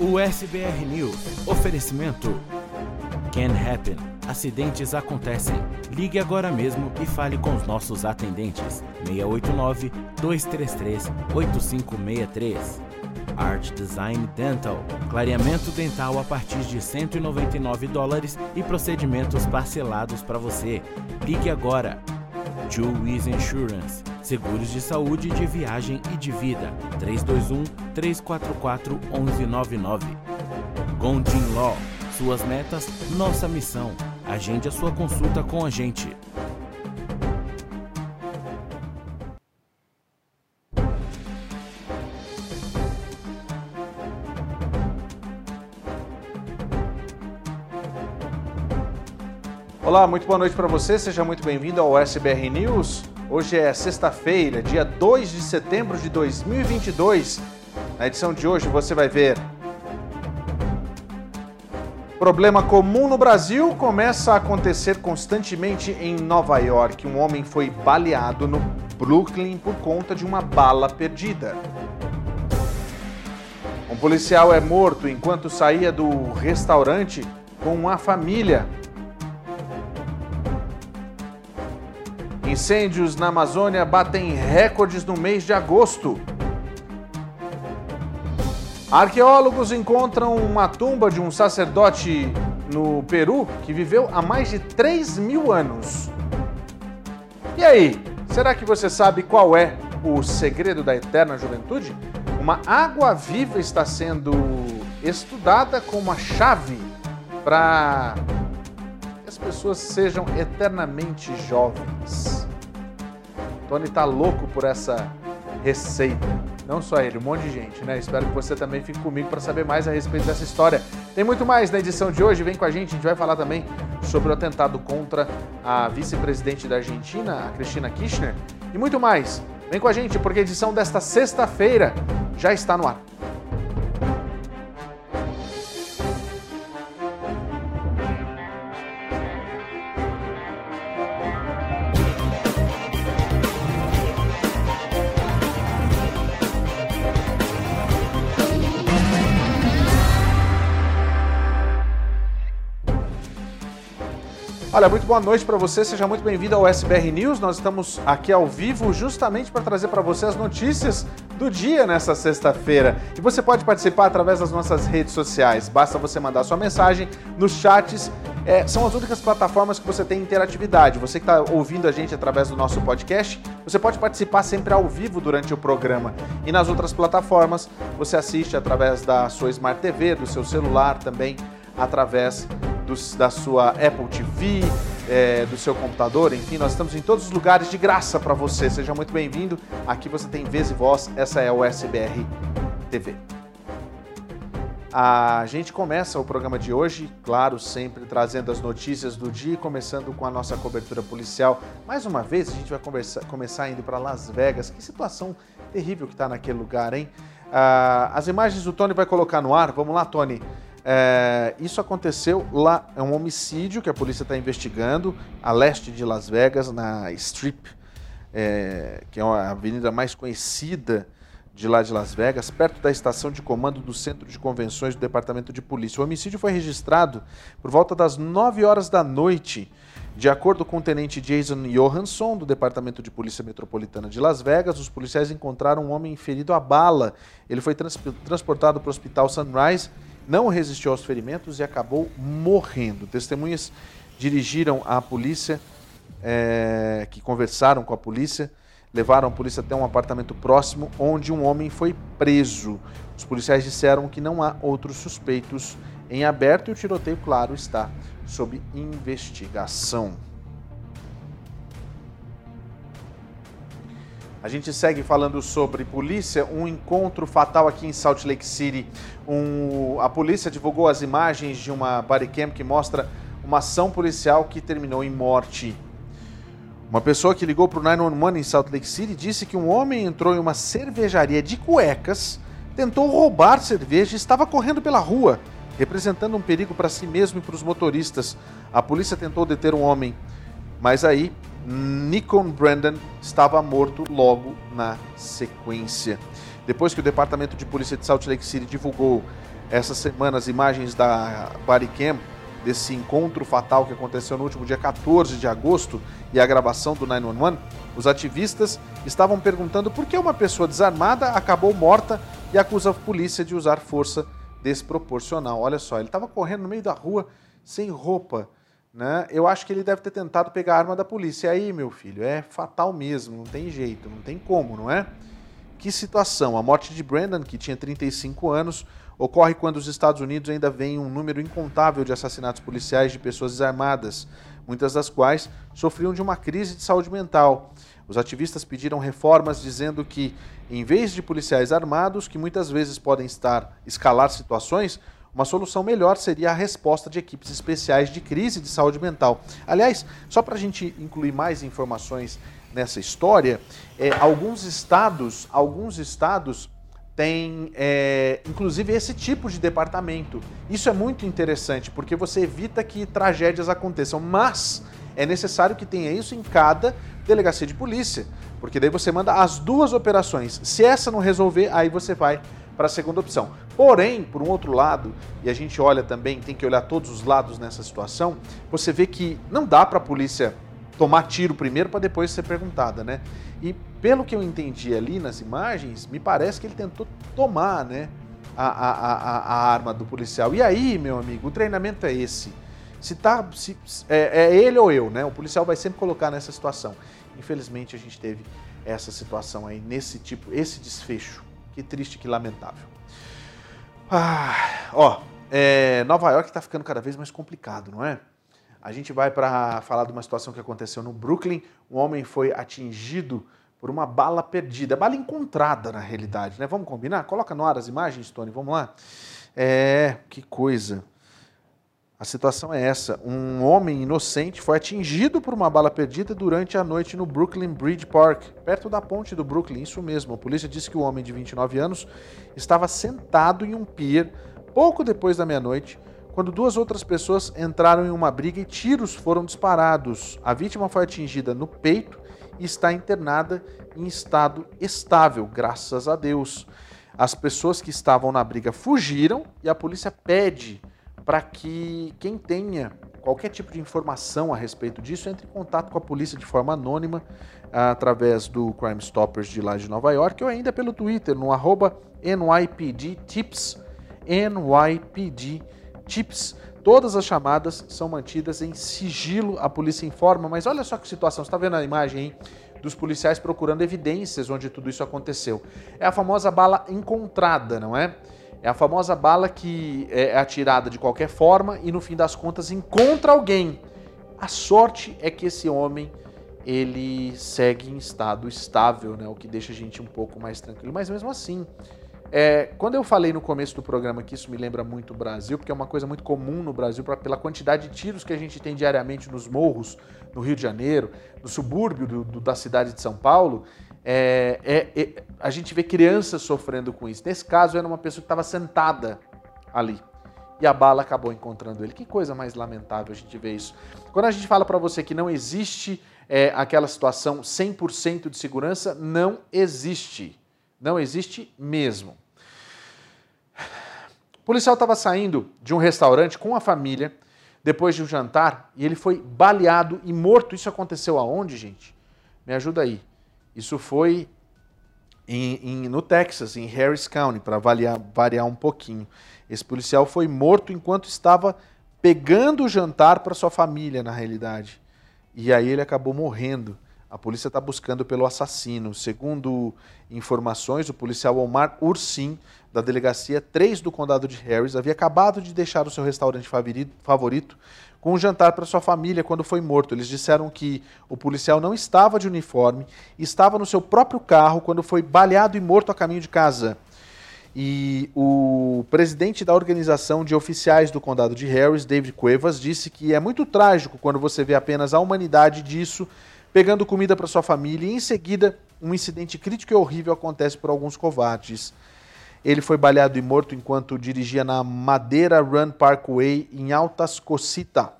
O SBR News. Oferecimento. Can happen. Acidentes acontecem. Ligue agora mesmo e fale com os nossos atendentes. 689 233 8563. Art Design Dental. Clareamento dental a partir de 199 dólares e procedimentos parcelados para você. Ligue agora. Wiz Insurance. Seguros de saúde, de viagem e de vida. 321 344 1199. Gondin Law. Suas metas, nossa missão. Agende a sua consulta com a gente. Olá, muito boa noite para você, seja muito bem-vindo ao SBR News. Hoje é sexta-feira, dia 2 de setembro de 2022. Na edição de hoje você vai ver. Problema comum no Brasil começa a acontecer constantemente em Nova York. Um homem foi baleado no Brooklyn por conta de uma bala perdida. Um policial é morto enquanto saía do restaurante com a família Incêndios na Amazônia batem recordes no mês de agosto. Arqueólogos encontram uma tumba de um sacerdote no Peru que viveu há mais de 3 mil anos. E aí, será que você sabe qual é o segredo da eterna juventude? Uma água viva está sendo estudada como a chave para que as pessoas sejam eternamente jovens. Tony tá louco por essa receita. Não só ele, um monte de gente, né? Espero que você também fique comigo para saber mais a respeito dessa história. Tem muito mais na edição de hoje, vem com a gente, a gente vai falar também sobre o atentado contra a vice-presidente da Argentina, a Cristina Kirchner, e muito mais. Vem com a gente, porque a edição desta sexta-feira já está no ar. Olha, muito boa noite para você, seja muito bem-vindo ao SBR News. Nós estamos aqui ao vivo justamente para trazer para você as notícias do dia nessa sexta-feira. E você pode participar através das nossas redes sociais. Basta você mandar sua mensagem nos chats. É, são as únicas plataformas que você tem interatividade. Você que está ouvindo a gente através do nosso podcast, você pode participar sempre ao vivo durante o programa. E nas outras plataformas, você assiste através da sua Smart TV, do seu celular também, através da sua Apple TV, é, do seu computador, enfim, nós estamos em todos os lugares de graça para você. Seja muito bem-vindo. Aqui você tem vez e voz, essa é o SBR TV. A gente começa o programa de hoje, claro, sempre trazendo as notícias do dia, começando com a nossa cobertura policial. Mais uma vez, a gente vai conversa, começar indo para Las Vegas. Que situação terrível que está naquele lugar, hein? Ah, as imagens o Tony vai colocar no ar. Vamos lá, Tony. É, isso aconteceu lá, é um homicídio que a polícia está investigando a leste de Las Vegas, na Strip, é, que é a avenida mais conhecida de lá de Las Vegas, perto da estação de comando do Centro de Convenções do Departamento de Polícia. O homicídio foi registrado por volta das 9 horas da noite. De acordo com o tenente Jason Johansson, do Departamento de Polícia Metropolitana de Las Vegas, os policiais encontraram um homem ferido a bala. Ele foi trans transportado para o Hospital Sunrise não resistiu aos ferimentos e acabou morrendo. Testemunhas dirigiram à polícia, é, que conversaram com a polícia, levaram a polícia até um apartamento próximo onde um homem foi preso. Os policiais disseram que não há outros suspeitos em aberto e o tiroteio, claro, está sob investigação. A gente segue falando sobre polícia, um encontro fatal aqui em Salt Lake City. Um, a polícia divulgou as imagens de uma bodycam que mostra uma ação policial que terminou em morte. Uma pessoa que ligou para o 911 em Salt Lake City disse que um homem entrou em uma cervejaria de cuecas, tentou roubar cerveja e estava correndo pela rua, representando um perigo para si mesmo e para os motoristas. A polícia tentou deter um homem, mas aí Nikon Brandon estava morto logo na sequência. depois que o Departamento de Polícia de Salt Lake City divulgou essa semana as imagens da Bodycam desse encontro fatal que aconteceu no último dia 14 de agosto e a gravação do 911, os ativistas estavam perguntando por que uma pessoa desarmada acabou morta e acusa a polícia de usar força desproporcional. Olha só, ele estava correndo no meio da rua sem roupa. Né? Eu acho que ele deve ter tentado pegar a arma da polícia. E aí, meu filho, é fatal mesmo, não tem jeito, não tem como, não é? Que situação. A morte de Brandon, que tinha 35 anos, ocorre quando os Estados Unidos ainda veem um número incontável de assassinatos policiais de pessoas desarmadas, muitas das quais sofriam de uma crise de saúde mental. Os ativistas pediram reformas dizendo que, em vez de policiais armados, que muitas vezes podem estar escalar situações, uma solução melhor seria a resposta de equipes especiais de crise de saúde mental. Aliás, só para a gente incluir mais informações nessa história, é, alguns estados, alguns estados têm, é, inclusive, esse tipo de departamento. Isso é muito interessante, porque você evita que tragédias aconteçam, mas é necessário que tenha isso em cada delegacia de polícia, porque daí você manda as duas operações. Se essa não resolver, aí você vai para a segunda opção. Porém, por um outro lado, e a gente olha também, tem que olhar todos os lados nessa situação, você vê que não dá para a polícia tomar tiro primeiro para depois ser perguntada, né? E pelo que eu entendi ali nas imagens, me parece que ele tentou tomar, né, a, a, a, a arma do policial. E aí, meu amigo, o treinamento é esse. Se tá, se, é, é ele ou eu, né? O policial vai sempre colocar nessa situação. Infelizmente, a gente teve essa situação aí, nesse tipo, esse desfecho. Que triste, que lamentável. Ah, ó, é, Nova York está ficando cada vez mais complicado, não é? A gente vai para falar de uma situação que aconteceu no Brooklyn. Um homem foi atingido por uma bala perdida, bala encontrada na realidade, né? Vamos combinar? Coloca no ar as imagens, Tony, vamos lá. É, que coisa. A situação é essa: um homem inocente foi atingido por uma bala perdida durante a noite no Brooklyn Bridge Park, perto da ponte do Brooklyn. Isso mesmo. A polícia disse que o homem de 29 anos estava sentado em um pier pouco depois da meia-noite, quando duas outras pessoas entraram em uma briga e tiros foram disparados. A vítima foi atingida no peito e está internada em estado estável, graças a Deus. As pessoas que estavam na briga fugiram e a polícia pede para que quem tenha qualquer tipo de informação a respeito disso entre em contato com a polícia de forma anônima através do Crime Stoppers de lá de Nova York ou ainda pelo Twitter no NYPDTips, NYPDTips. Todas as chamadas são mantidas em sigilo, a polícia informa, mas olha só que situação, você está vendo a imagem aí dos policiais procurando evidências onde tudo isso aconteceu. É a famosa bala encontrada, não é? É a famosa bala que é atirada de qualquer forma e no fim das contas encontra alguém. A sorte é que esse homem ele segue em estado estável, né? O que deixa a gente um pouco mais tranquilo. Mas mesmo assim, é, quando eu falei no começo do programa que isso me lembra muito o Brasil, porque é uma coisa muito comum no Brasil, pra, pela quantidade de tiros que a gente tem diariamente nos morros, no Rio de Janeiro, no subúrbio do, do, da cidade de São Paulo, é, é, é, a gente vê crianças sofrendo com isso. Nesse caso, era uma pessoa que estava sentada ali. E a bala acabou encontrando ele. Que coisa mais lamentável a gente ver isso. Quando a gente fala para você que não existe é, aquela situação 100% de segurança, não existe. Não existe mesmo. O policial estava saindo de um restaurante com a família depois de um jantar e ele foi baleado e morto. Isso aconteceu aonde, gente? Me ajuda aí. Isso foi em, em, no Texas, em Harris County, para variar, um pouquinho. Esse policial foi morto enquanto estava pegando o jantar para sua família, na realidade. E aí ele acabou morrendo. A polícia está buscando pelo assassino. Segundo informações, o policial Omar Ursin, da delegacia 3 do condado de Harris, havia acabado de deixar o seu restaurante favorito com um jantar para sua família quando foi morto. Eles disseram que o policial não estava de uniforme, estava no seu próprio carro quando foi baleado e morto a caminho de casa. E o presidente da organização de oficiais do condado de Harris, David Cuevas, disse que é muito trágico quando você vê apenas a humanidade disso pegando comida para sua família e em seguida um incidente crítico e horrível acontece por alguns covardes. Ele foi baleado e morto enquanto dirigia na Madeira Run Parkway, em Altas Cosita.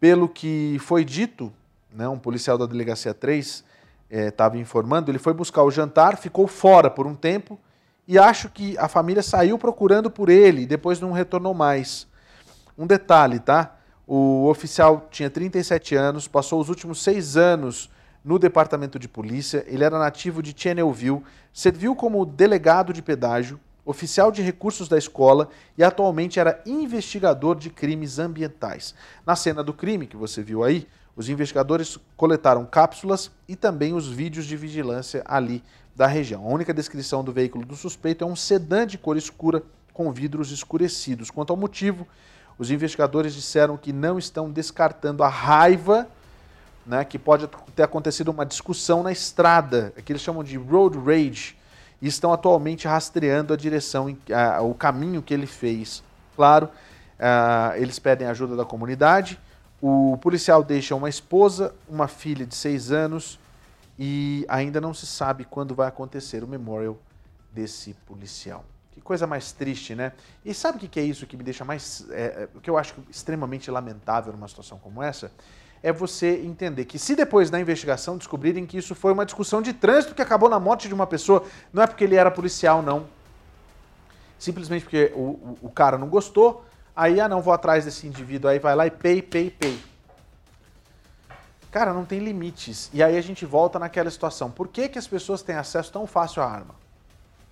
Pelo que foi dito, né, um policial da Delegacia 3 estava é, informando, ele foi buscar o jantar, ficou fora por um tempo e acho que a família saiu procurando por ele e depois não retornou mais. Um detalhe, tá? O oficial tinha 37 anos, passou os últimos seis anos no departamento de polícia, ele era nativo de Channelville, serviu como delegado de pedágio, oficial de recursos da escola e atualmente era investigador de crimes ambientais. Na cena do crime que você viu aí, os investigadores coletaram cápsulas e também os vídeos de vigilância ali da região. A única descrição do veículo do suspeito é um sedã de cor escura com vidros escurecidos. Quanto ao motivo, os investigadores disseram que não estão descartando a raiva, né, que pode ter acontecido uma discussão na estrada, que eles chamam de road rage, e estão atualmente rastreando a direção, o caminho que ele fez. Claro, eles pedem ajuda da comunidade o policial deixa uma esposa, uma filha de seis anos e ainda não se sabe quando vai acontecer o memorial desse policial. Que coisa mais triste, né? E sabe o que é isso que me deixa mais. É, o que eu acho extremamente lamentável numa situação como essa? É você entender que, se depois da investigação descobrirem que isso foi uma discussão de trânsito que acabou na morte de uma pessoa, não é porque ele era policial, não. Simplesmente porque o, o, o cara não gostou, Aí, ah, não, vou atrás desse indivíduo. Aí vai lá e pay, pay, pay. Cara, não tem limites. E aí a gente volta naquela situação. Por que, que as pessoas têm acesso tão fácil à arma?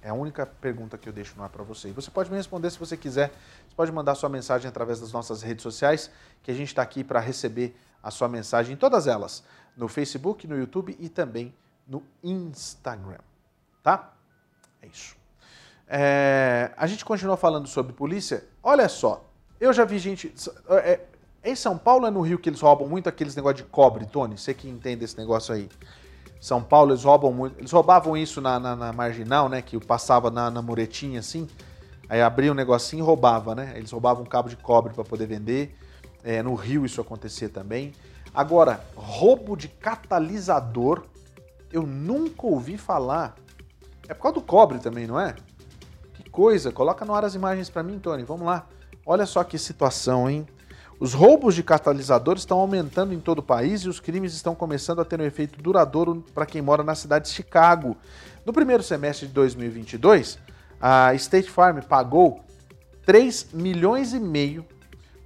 É a única pergunta que eu deixo no ar para você. E você pode me responder se você quiser. Você pode mandar sua mensagem através das nossas redes sociais, que a gente está aqui para receber a sua mensagem em todas elas. No Facebook, no YouTube e também no Instagram. Tá? É isso. É, a gente continua falando sobre polícia. Olha só, eu já vi gente. É, em São Paulo é no Rio que eles roubam muito aqueles negócios de cobre, Tony? Você que entende esse negócio aí. São Paulo eles roubam muito. Eles roubavam isso na, na, na marginal, né? Que passava na, na muretinha assim. Aí abria um negocinho e roubava, né? Eles roubavam um cabo de cobre para poder vender. É, no Rio isso acontecia também. Agora, roubo de catalisador, eu nunca ouvi falar. É por causa do cobre também, não é? Que coisa. Coloca no ar as imagens para mim, Tony. Vamos lá. Olha só que situação, hein? Os roubos de catalisadores estão aumentando em todo o país e os crimes estão começando a ter um efeito duradouro para quem mora na cidade de Chicago. No primeiro semestre de 2022, a State Farm pagou 3 milhões e meio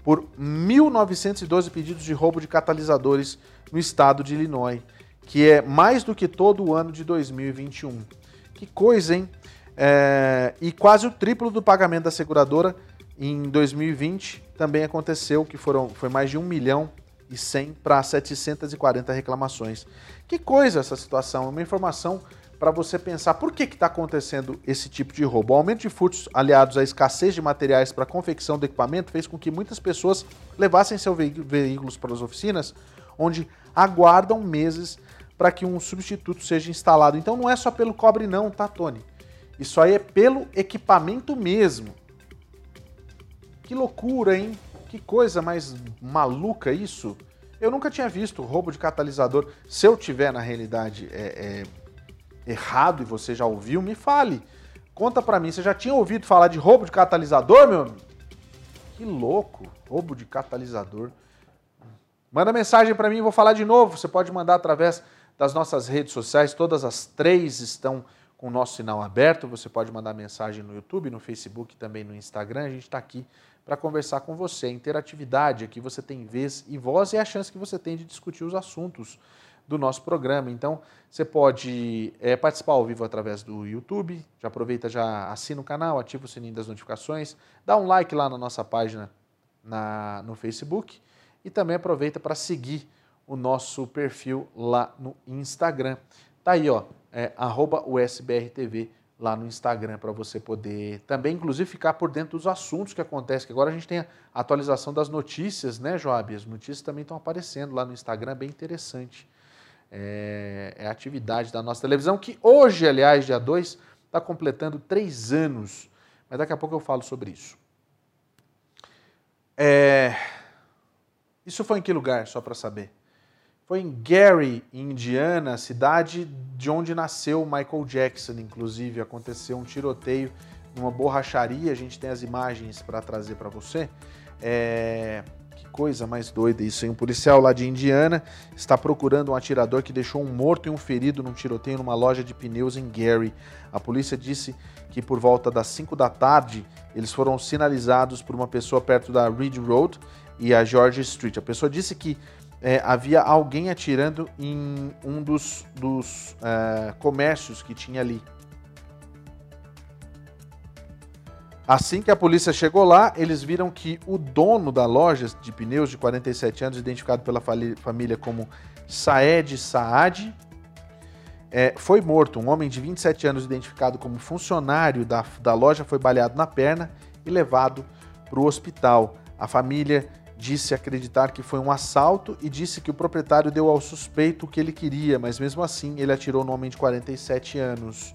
por 1.912 pedidos de roubo de catalisadores no estado de Illinois, que é mais do que todo o ano de 2021. Que coisa, hein? É... e quase o triplo do pagamento da seguradora em 2020 também aconteceu que foram, foi mais de 1 milhão e 100 para 740 reclamações. Que coisa essa situação, uma informação para você pensar por que está acontecendo esse tipo de roubo. O aumento de furtos aliados à escassez de materiais para confecção do equipamento fez com que muitas pessoas levassem seus veículos para as oficinas, onde aguardam meses para que um substituto seja instalado. Então não é só pelo cobre não, tá, Tony? Isso aí é pelo equipamento mesmo. Que loucura, hein? Que coisa mais maluca isso. Eu nunca tinha visto roubo de catalisador. Se eu tiver na realidade é, é, errado e você já ouviu, me fale. Conta pra mim, você já tinha ouvido falar de roubo de catalisador, meu amigo? Que louco, roubo de catalisador. Manda mensagem para mim, vou falar de novo. Você pode mandar através das nossas redes sociais, todas as três estão com o nosso sinal aberto. Você pode mandar mensagem no YouTube, no Facebook, também no Instagram. A gente está aqui para conversar com você. Interatividade aqui você tem vez e voz e é a chance que você tem de discutir os assuntos do nosso programa. Então, você pode é, participar ao vivo através do YouTube. Já aproveita, já assina o canal, ativa o sininho das notificações, dá um like lá na nossa página na, no Facebook e também aproveita para seguir o nosso perfil lá no Instagram. Tá aí, ó, é, USBRTV lá no Instagram para você poder também, inclusive, ficar por dentro dos assuntos que acontecem. Que agora a gente tem a atualização das notícias, né, Joab? As notícias também estão aparecendo lá no Instagram, bem interessante. É, é, atividade da nossa televisão, que hoje, aliás, dia 2, está completando três anos. Mas daqui a pouco eu falo sobre isso. É, isso foi em que lugar, só para saber? Foi em Gary, Indiana, cidade de onde nasceu Michael Jackson, inclusive. Aconteceu um tiroteio numa borracharia. A gente tem as imagens para trazer para você. É... Coisa mais doida isso, hein? Um policial lá de Indiana está procurando um atirador que deixou um morto e um ferido num tiroteio numa loja de pneus em Gary. A polícia disse que por volta das 5 da tarde eles foram sinalizados por uma pessoa perto da Reed Road e a George Street. A pessoa disse que é, havia alguém atirando em um dos, dos é, comércios que tinha ali. Assim que a polícia chegou lá, eles viram que o dono da loja de pneus de 47 anos, identificado pela família como Saed Saad, é, foi morto. Um homem de 27 anos, identificado como funcionário da, da loja, foi baleado na perna e levado para o hospital. A família disse acreditar que foi um assalto e disse que o proprietário deu ao suspeito o que ele queria, mas mesmo assim ele atirou no homem de 47 anos.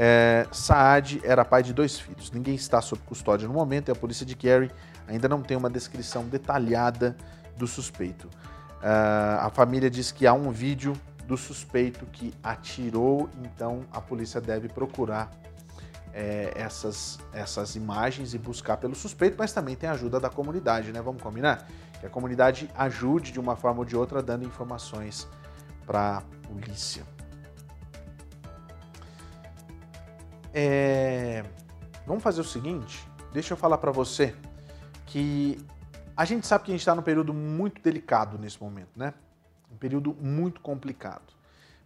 É, Saad era pai de dois filhos. Ninguém está sob custódia no momento e a polícia de Gary ainda não tem uma descrição detalhada do suspeito. Uh, a família diz que há um vídeo do suspeito que atirou, então a polícia deve procurar é, essas, essas imagens e buscar pelo suspeito, mas também tem a ajuda da comunidade, né? Vamos combinar? Que a comunidade ajude de uma forma ou de outra dando informações para a polícia. É... Vamos fazer o seguinte, deixa eu falar para você que a gente sabe que a gente está num período muito delicado nesse momento, né? Um período muito complicado.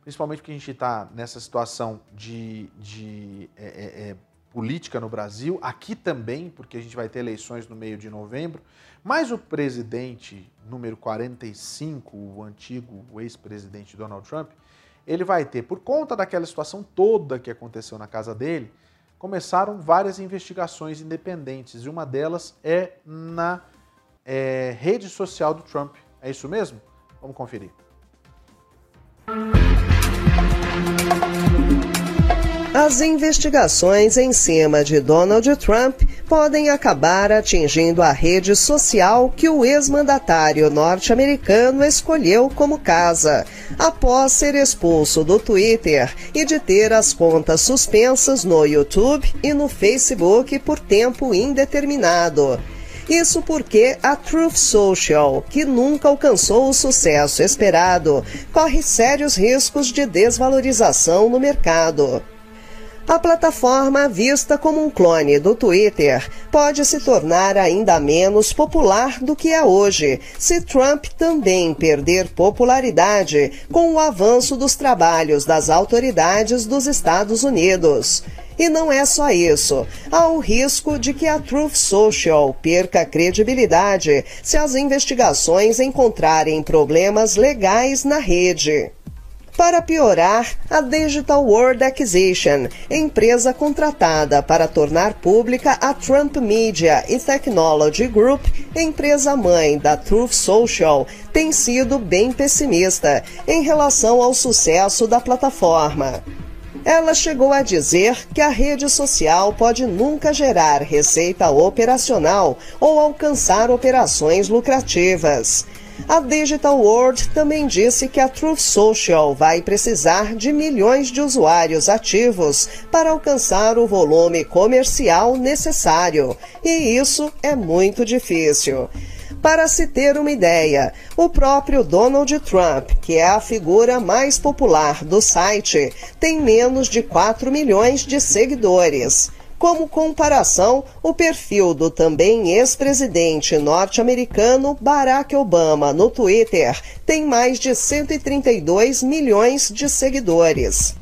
Principalmente porque a gente está nessa situação de, de é, é, é, política no Brasil, aqui também, porque a gente vai ter eleições no meio de novembro, mas o presidente número 45, o antigo ex-presidente Donald Trump, ele vai ter, por conta daquela situação toda que aconteceu na casa dele, começaram várias investigações independentes e uma delas é na é, rede social do Trump. É isso mesmo? Vamos conferir. As investigações em cima de Donald Trump podem acabar atingindo a rede social que o ex-mandatário norte-americano escolheu como casa, após ser expulso do Twitter e de ter as contas suspensas no YouTube e no Facebook por tempo indeterminado. Isso porque a Truth Social, que nunca alcançou o sucesso esperado, corre sérios riscos de desvalorização no mercado. A plataforma, vista como um clone do Twitter, pode se tornar ainda menos popular do que é hoje, se Trump também perder popularidade com o avanço dos trabalhos das autoridades dos Estados Unidos. E não é só isso. Há o risco de que a Truth Social perca credibilidade se as investigações encontrarem problemas legais na rede. Para piorar, a Digital World Acquisition, empresa contratada para tornar pública a Trump Media e Technology Group, empresa mãe da Truth Social, tem sido bem pessimista em relação ao sucesso da plataforma. Ela chegou a dizer que a rede social pode nunca gerar receita operacional ou alcançar operações lucrativas. A Digital World também disse que a Truth Social vai precisar de milhões de usuários ativos para alcançar o volume comercial necessário, e isso é muito difícil. Para se ter uma ideia, o próprio Donald Trump, que é a figura mais popular do site, tem menos de 4 milhões de seguidores. Como comparação, o perfil do também ex-presidente norte-americano Barack Obama no Twitter tem mais de 132 milhões de seguidores.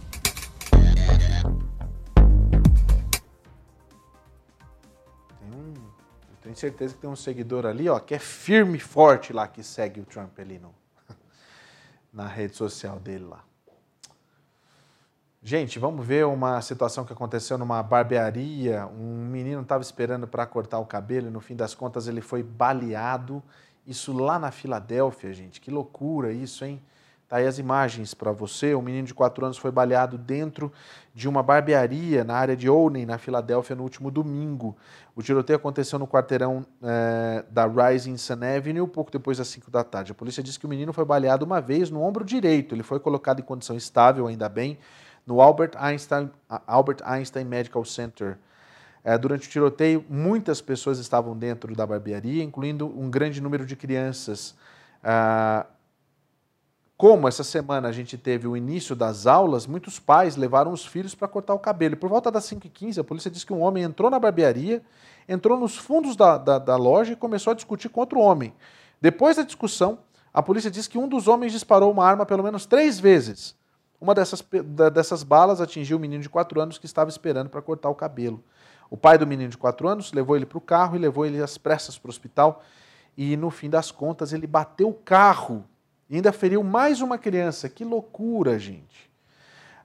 tenho certeza que tem um seguidor ali, ó, que é firme e forte lá, que segue o Trump ali no, na rede social dele lá. Gente, vamos ver uma situação que aconteceu numa barbearia. Um menino estava esperando para cortar o cabelo e no fim das contas ele foi baleado. Isso lá na Filadélfia, gente. Que loucura isso, hein? Tá aí as imagens para você. Um menino de 4 anos foi baleado dentro de uma barbearia na área de Olney, na Filadélfia, no último domingo. O tiroteio aconteceu no quarteirão é, da Rising Sun Avenue, pouco depois das 5 da tarde. A polícia disse que o menino foi baleado uma vez no ombro direito. Ele foi colocado em condição estável, ainda bem no Albert Einstein, Albert Einstein Medical Center. É, durante o tiroteio, muitas pessoas estavam dentro da barbearia, incluindo um grande número de crianças. Ah, como essa semana a gente teve o início das aulas, muitos pais levaram os filhos para cortar o cabelo. E por volta das 5h15, a polícia disse que um homem entrou na barbearia, entrou nos fundos da, da, da loja e começou a discutir com outro homem. Depois da discussão, a polícia diz que um dos homens disparou uma arma pelo menos três vezes. Uma dessas, dessas balas atingiu o menino de 4 anos que estava esperando para cortar o cabelo. O pai do menino de 4 anos levou ele para o carro e levou ele às pressas para o hospital. E no fim das contas, ele bateu o carro e ainda feriu mais uma criança. Que loucura, gente.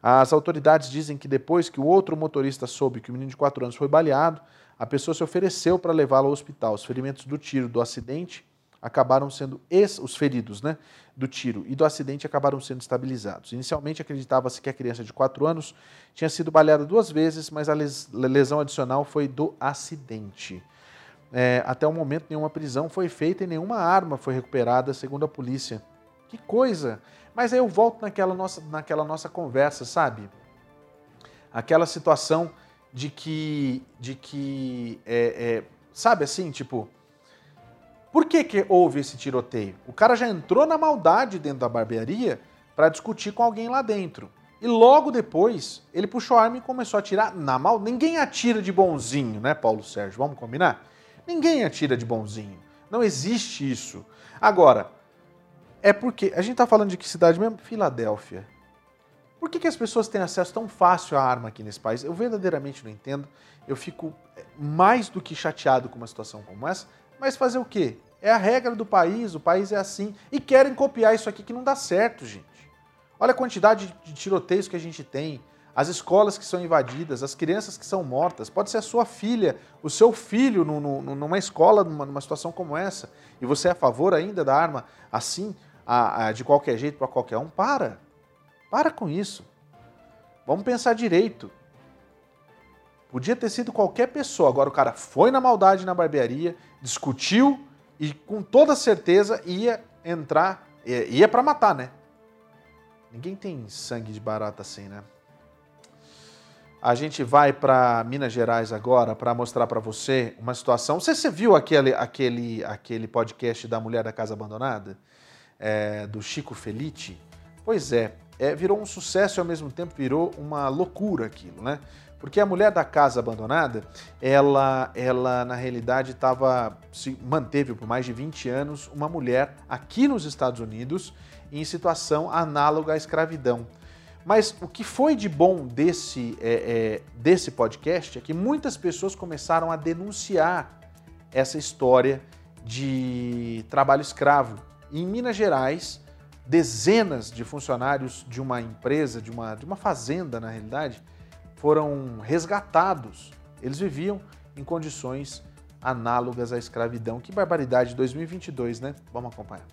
As autoridades dizem que depois que o outro motorista soube que o menino de 4 anos foi baleado, a pessoa se ofereceu para levá-lo ao hospital. Os ferimentos do tiro do acidente acabaram sendo os feridos, né, do tiro e do acidente acabaram sendo estabilizados. Inicialmente acreditava-se que a criança de 4 anos tinha sido baleada duas vezes, mas a lesão adicional foi do acidente. É, até o momento nenhuma prisão foi feita e nenhuma arma foi recuperada, segundo a polícia. Que coisa! Mas aí eu volto naquela nossa, naquela nossa conversa, sabe? Aquela situação de que, de que é, é, sabe assim, tipo, por que, que houve esse tiroteio? O cara já entrou na maldade dentro da barbearia para discutir com alguém lá dentro. E logo depois, ele puxou a arma e começou a atirar na mal. Ninguém atira de bonzinho, né, Paulo Sérgio? Vamos combinar? Ninguém atira de bonzinho. Não existe isso. Agora, é porque. A gente está falando de que cidade mesmo? Filadélfia. Por que, que as pessoas têm acesso tão fácil à arma aqui nesse país? Eu verdadeiramente não entendo. Eu fico é, mais do que chateado com uma situação como essa. Mas fazer o quê? É a regra do país, o país é assim. E querem copiar isso aqui que não dá certo, gente. Olha a quantidade de tiroteios que a gente tem, as escolas que são invadidas, as crianças que são mortas. Pode ser a sua filha, o seu filho numa escola, numa, numa situação como essa. E você é a favor ainda da arma assim? a, a, de qualquer jeito para qualquer um, para. Para com isso. Vamos pensar direito. Podia ter sido qualquer pessoa, agora o cara foi na maldade na barbearia, discutiu e com toda certeza ia entrar, ia para matar, né? Ninguém tem sangue de barata assim, né? A gente vai para Minas Gerais agora para mostrar para você uma situação. Você, você viu aquele, aquele, aquele podcast da Mulher da Casa Abandonada? é, do Chico Felice, pois é, é, virou um sucesso e ao mesmo tempo virou uma loucura aquilo, né? Porque a mulher da casa abandonada, ela, ela na realidade estava se manteve por mais de 20 anos uma mulher aqui nos Estados Unidos em situação análoga à escravidão. Mas o que foi de bom desse, é, é, desse podcast é que muitas pessoas começaram a denunciar essa história de trabalho escravo em Minas Gerais, dezenas de funcionários de uma empresa, de uma, de uma fazenda, na realidade, foram resgatados. Eles viviam em condições análogas à escravidão. Que barbaridade, 2022, né? Vamos acompanhar.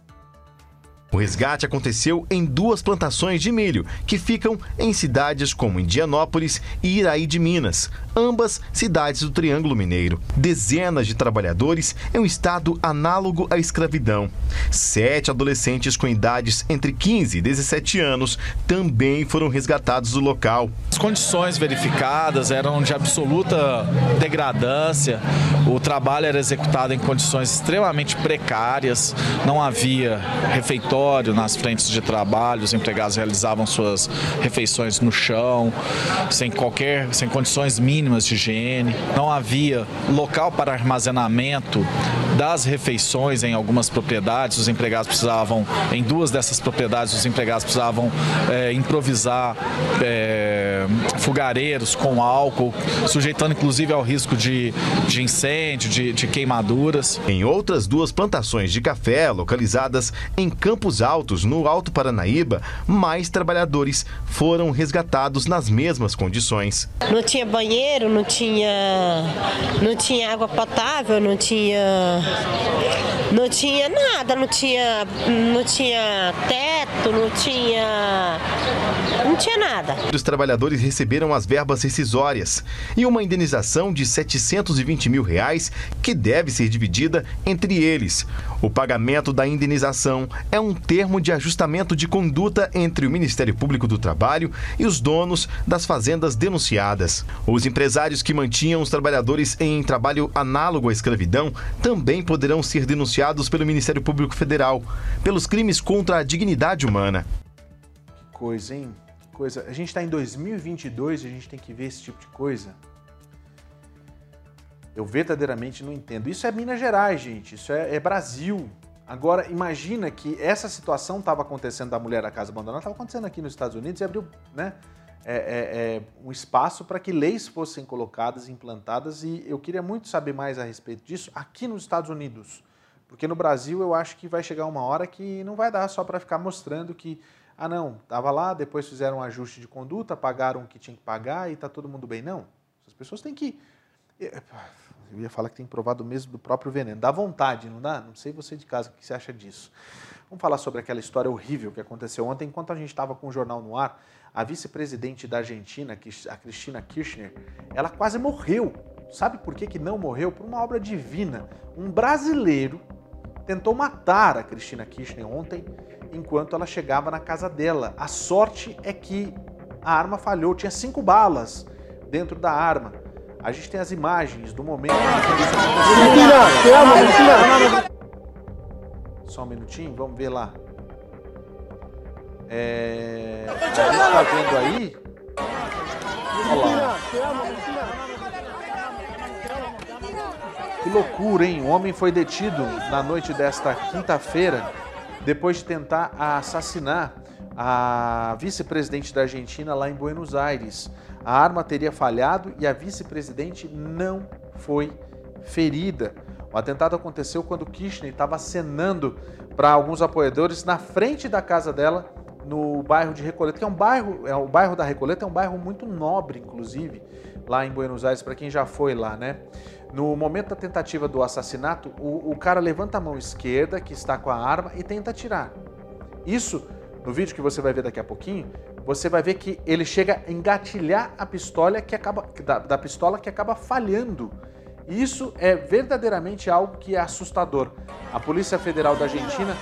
O resgate aconteceu em duas plantações de milho, que ficam em cidades como Indianópolis e Iraí de Minas, ambas cidades do Triângulo Mineiro. Dezenas de trabalhadores em um estado análogo à escravidão. Sete adolescentes com idades entre 15 e 17 anos também foram resgatados do local. As condições verificadas eram de absoluta degradância, o trabalho era executado em condições extremamente precárias, não havia refeitório nas frentes de trabalho, os empregados realizavam suas refeições no chão, sem qualquer, sem condições mínimas de higiene. Não havia local para armazenamento das refeições em algumas propriedades. Os empregados precisavam, em duas dessas propriedades, os empregados precisavam é, improvisar é, fogareiros com álcool, sujeitando inclusive ao risco de, de incêndio, de, de queimaduras. Em outras duas plantações de café localizadas em Campos Altos, no Alto Paranaíba, mais trabalhadores foram resgatados nas mesmas condições. Não tinha banheiro, não tinha, não tinha água potável, não tinha, não tinha nada, não tinha, não tinha teto, não tinha, não tinha nada. Os trabalhadores receberam as verbas rescisórias e uma indenização de 720 mil reais que deve ser dividida entre eles. O pagamento da indenização é um termo de ajustamento de conduta entre o Ministério Público do Trabalho e os donos das fazendas denunciadas. Os empresários que mantinham os trabalhadores em trabalho análogo à escravidão também poderão ser denunciados pelo Ministério Público Federal pelos crimes contra a dignidade humana. Que coisa, hein? Que coisa. A gente está em 2022 e a gente tem que ver esse tipo de coisa. Eu verdadeiramente não entendo. Isso é Minas Gerais, gente. Isso é, é Brasil. Agora, imagina que essa situação estava acontecendo da mulher da casa abandonada, estava acontecendo aqui nos Estados Unidos e abriu né, é, é, é, um espaço para que leis fossem colocadas, implantadas, e eu queria muito saber mais a respeito disso aqui nos Estados Unidos. Porque no Brasil eu acho que vai chegar uma hora que não vai dar só para ficar mostrando que, ah não, estava lá, depois fizeram um ajuste de conduta, pagaram o que tinha que pagar e está todo mundo bem. Não. As pessoas têm que eu ia falar que tem provado mesmo do próprio veneno. Dá vontade, não dá? Não sei você de casa o que você acha disso. Vamos falar sobre aquela história horrível que aconteceu ontem. Enquanto a gente estava com o jornal no ar, a vice-presidente da Argentina, a Cristina Kirchner, ela quase morreu. Sabe por que, que não morreu? Por uma obra divina. Um brasileiro tentou matar a Cristina Kirchner ontem enquanto ela chegava na casa dela. A sorte é que a arma falhou, tinha cinco balas dentro da arma. A gente tem as imagens do momento. Só um minutinho, vamos ver lá. É... A gente tá vendo aí. Olha lá. Que loucura, hein? O homem foi detido na noite desta quinta-feira depois de tentar assassinar a vice-presidente da Argentina lá em Buenos Aires. A arma teria falhado e a vice-presidente não foi ferida. O atentado aconteceu quando Kirchner estava acenando para alguns apoiadores na frente da casa dela, no bairro de Recoleta, que é um bairro, é o bairro da Recoleta é um bairro muito nobre, inclusive, lá em Buenos Aires, para quem já foi lá, né? No momento da tentativa do assassinato, o, o cara levanta a mão esquerda, que está com a arma, e tenta atirar. Isso, no vídeo que você vai ver daqui a pouquinho, você vai ver que ele chega a engatilhar a pistola que acaba, da, da pistola que acaba falhando. Isso é verdadeiramente algo que é assustador. A Polícia Federal da Argentina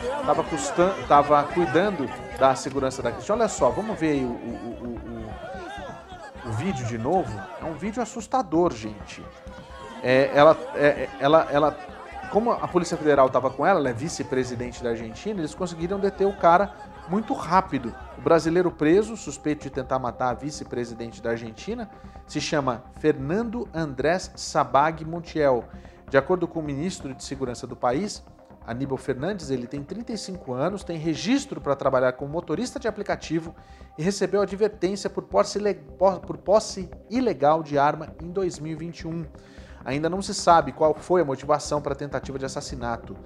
estava cuidando da segurança da Cristina. Olha só, vamos ver aí o, o, o, o, vídeo de novo. É um vídeo assustador, gente. É, ela, é, ela, ela, como a Polícia Federal estava com ela, ela é vice-presidente da Argentina, eles conseguiram deter o cara muito rápido. O brasileiro preso, suspeito de tentar matar a vice-presidente da Argentina, se chama Fernando Andrés Sabag Montiel. De acordo com o ministro de Segurança do país, Aníbal Fernandes, ele tem 35 anos, tem registro para trabalhar como motorista de aplicativo e recebeu advertência por posse, por posse ilegal de arma em 2021. Ainda não se sabe qual foi a motivação para a tentativa de assassinato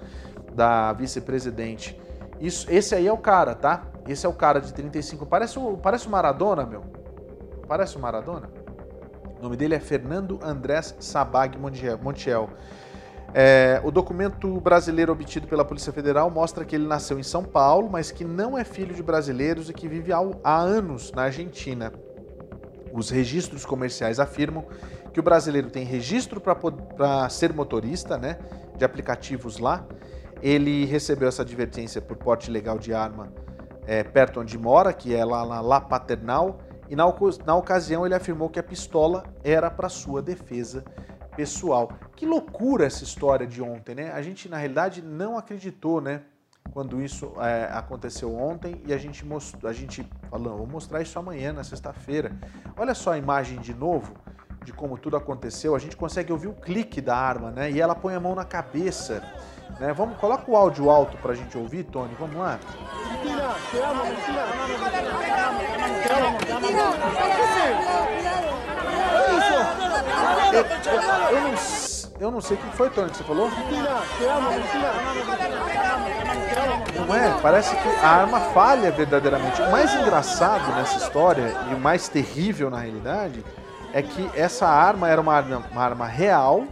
da vice-presidente. Isso, esse aí é o cara, tá? Esse é o cara de 35. Parece o, parece o Maradona, meu. Parece o Maradona. O nome dele é Fernando Andrés Sabag Montiel. É, o documento brasileiro obtido pela Polícia Federal mostra que ele nasceu em São Paulo, mas que não é filho de brasileiros e que vive há, anos na Argentina. Os registros comerciais afirmam que o brasileiro tem registro para ser motorista né, de aplicativos lá ele recebeu essa advertência por porte ilegal de arma é, perto onde mora, que é lá na La Paternal, e na, na ocasião ele afirmou que a pistola era para sua defesa pessoal. Que loucura essa história de ontem, né? A gente, na realidade, não acreditou, né? Quando isso é, aconteceu ontem e a gente mostrou, a gente falou, vou mostrar isso amanhã, na sexta-feira. Olha só a imagem de novo de como tudo aconteceu. A gente consegue ouvir o clique da arma, né? E ela põe a mão na cabeça. Né? Vamos, coloca o áudio alto para a gente ouvir, Tony. Vamos lá. Eu, eu, não, eu não sei o que foi, Tony, que você falou. Não é? Parece que a arma falha verdadeiramente. O mais engraçado nessa história e o mais terrível na realidade é que essa arma era uma arma, uma arma real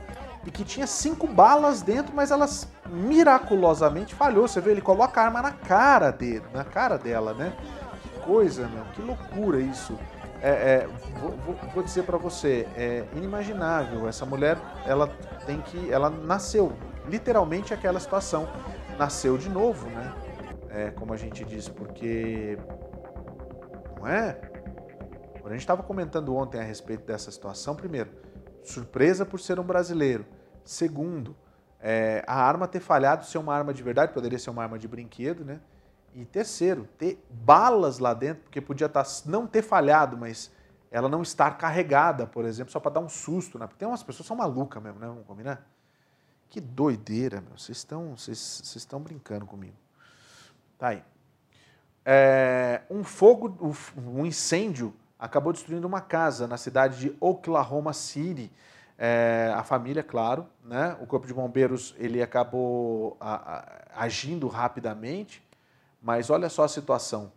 e que tinha cinco balas dentro, mas elas miraculosamente falhou. Você vê, ele coloca a arma na cara dele, na cara dela, né? Que coisa, meu, que loucura isso. É, é, vou, vou, dizer para você, é inimaginável. Essa mulher, ela tem que, ela nasceu, literalmente aquela situação, nasceu de novo, né? é, como a gente diz, porque não é? A gente estava comentando ontem a respeito dessa situação, primeiro, surpresa por ser um brasileiro. Segundo, é, a arma ter falhado ser uma arma de verdade, poderia ser uma arma de brinquedo, né? E terceiro, ter balas lá dentro, porque podia tá, não ter falhado, mas ela não estar carregada, por exemplo, só para dar um susto, né? Porque tem umas pessoas que são malucas mesmo, né? Vamos combinar? Que doideira, meu. Vocês estão, vocês estão brincando comigo. Tá aí. É, um fogo, um incêndio acabou destruindo uma casa na cidade de Oklahoma City. É, a família, claro, né? O corpo de bombeiros ele acabou a, a, agindo rapidamente, mas olha só a situação.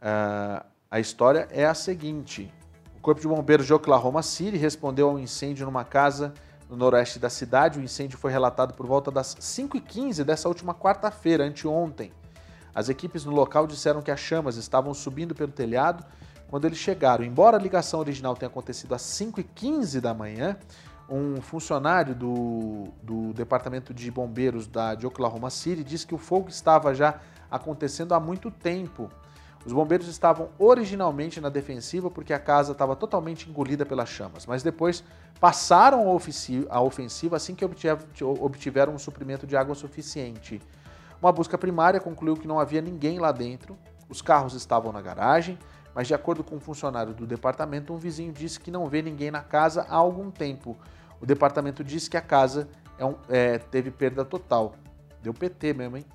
É, a história é a seguinte: o corpo de bombeiros de Oklahoma City respondeu a um incêndio numa casa no noroeste da cidade. O incêndio foi relatado por volta das 5h15 dessa última quarta-feira, anteontem. As equipes no local disseram que as chamas estavam subindo pelo telhado quando eles chegaram. Embora a ligação original tenha acontecido às 5h15 da manhã, um funcionário do, do Departamento de Bombeiros da, de Oklahoma City disse que o fogo estava já acontecendo há muito tempo. Os bombeiros estavam originalmente na defensiva porque a casa estava totalmente engolida pelas chamas, mas depois passaram a ofensiva assim que obtiveram um suprimento de água suficiente. Uma busca primária concluiu que não havia ninguém lá dentro, os carros estavam na garagem, mas de acordo com um funcionário do departamento, um vizinho disse que não vê ninguém na casa há algum tempo. O departamento disse que a casa é um, é, teve perda total. Deu PT mesmo, hein?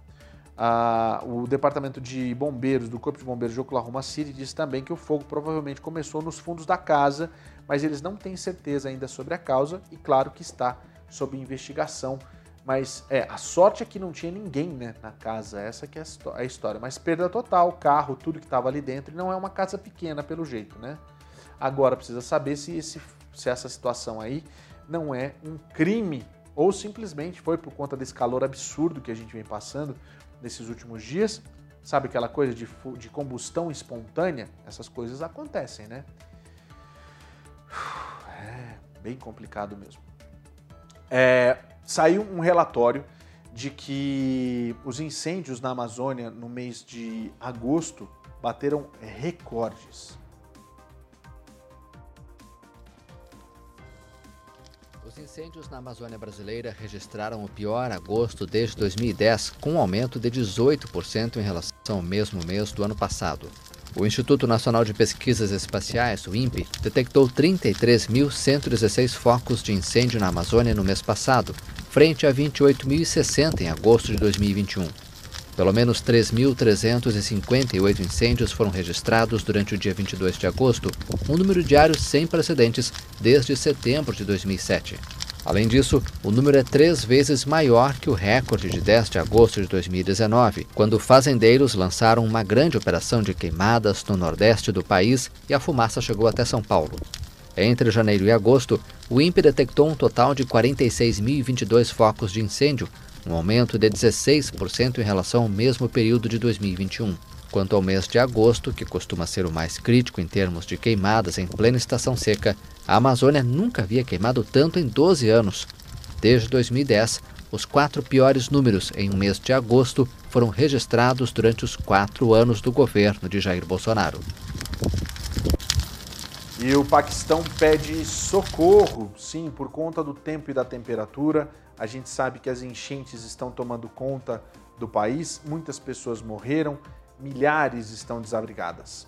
Ah, o Departamento de Bombeiros do Corpo de Bombeiros de Oklahoma City disse também que o fogo provavelmente começou nos fundos da casa, mas eles não têm certeza ainda sobre a causa e, claro, que está sob investigação. Mas é, a sorte é que não tinha ninguém né, na casa, essa que é a história. Mas perda total, carro, tudo que estava ali dentro, e não é uma casa pequena pelo jeito, né? Agora precisa saber se, esse, se essa situação aí não é um crime ou simplesmente foi por conta desse calor absurdo que a gente vem passando nesses últimos dias. Sabe aquela coisa de, de combustão espontânea? Essas coisas acontecem, né? É bem complicado mesmo. É, saiu um relatório de que os incêndios na Amazônia no mês de agosto bateram recordes. Os incêndios na Amazônia brasileira registraram o pior agosto desde 2010, com um aumento de 18% em relação ao mesmo mês do ano passado. O Instituto Nacional de Pesquisas Espaciais, o INPE, detectou 33.116 focos de incêndio na Amazônia no mês passado, frente a 28.060 em agosto de 2021. Pelo menos 3.358 incêndios foram registrados durante o dia 22 de agosto, um número diário sem precedentes desde setembro de 2007. Além disso, o número é três vezes maior que o recorde de 10 de agosto de 2019, quando fazendeiros lançaram uma grande operação de queimadas no nordeste do país e a fumaça chegou até São Paulo. Entre janeiro e agosto, o INPE detectou um total de 46.022 focos de incêndio, um aumento de 16% em relação ao mesmo período de 2021. Quanto ao mês de agosto, que costuma ser o mais crítico em termos de queimadas em plena estação seca, a Amazônia nunca havia queimado tanto em 12 anos. Desde 2010, os quatro piores números em um mês de agosto foram registrados durante os quatro anos do governo de Jair Bolsonaro. E o Paquistão pede socorro, sim, por conta do tempo e da temperatura. A gente sabe que as enchentes estão tomando conta do país, muitas pessoas morreram, milhares estão desabrigadas.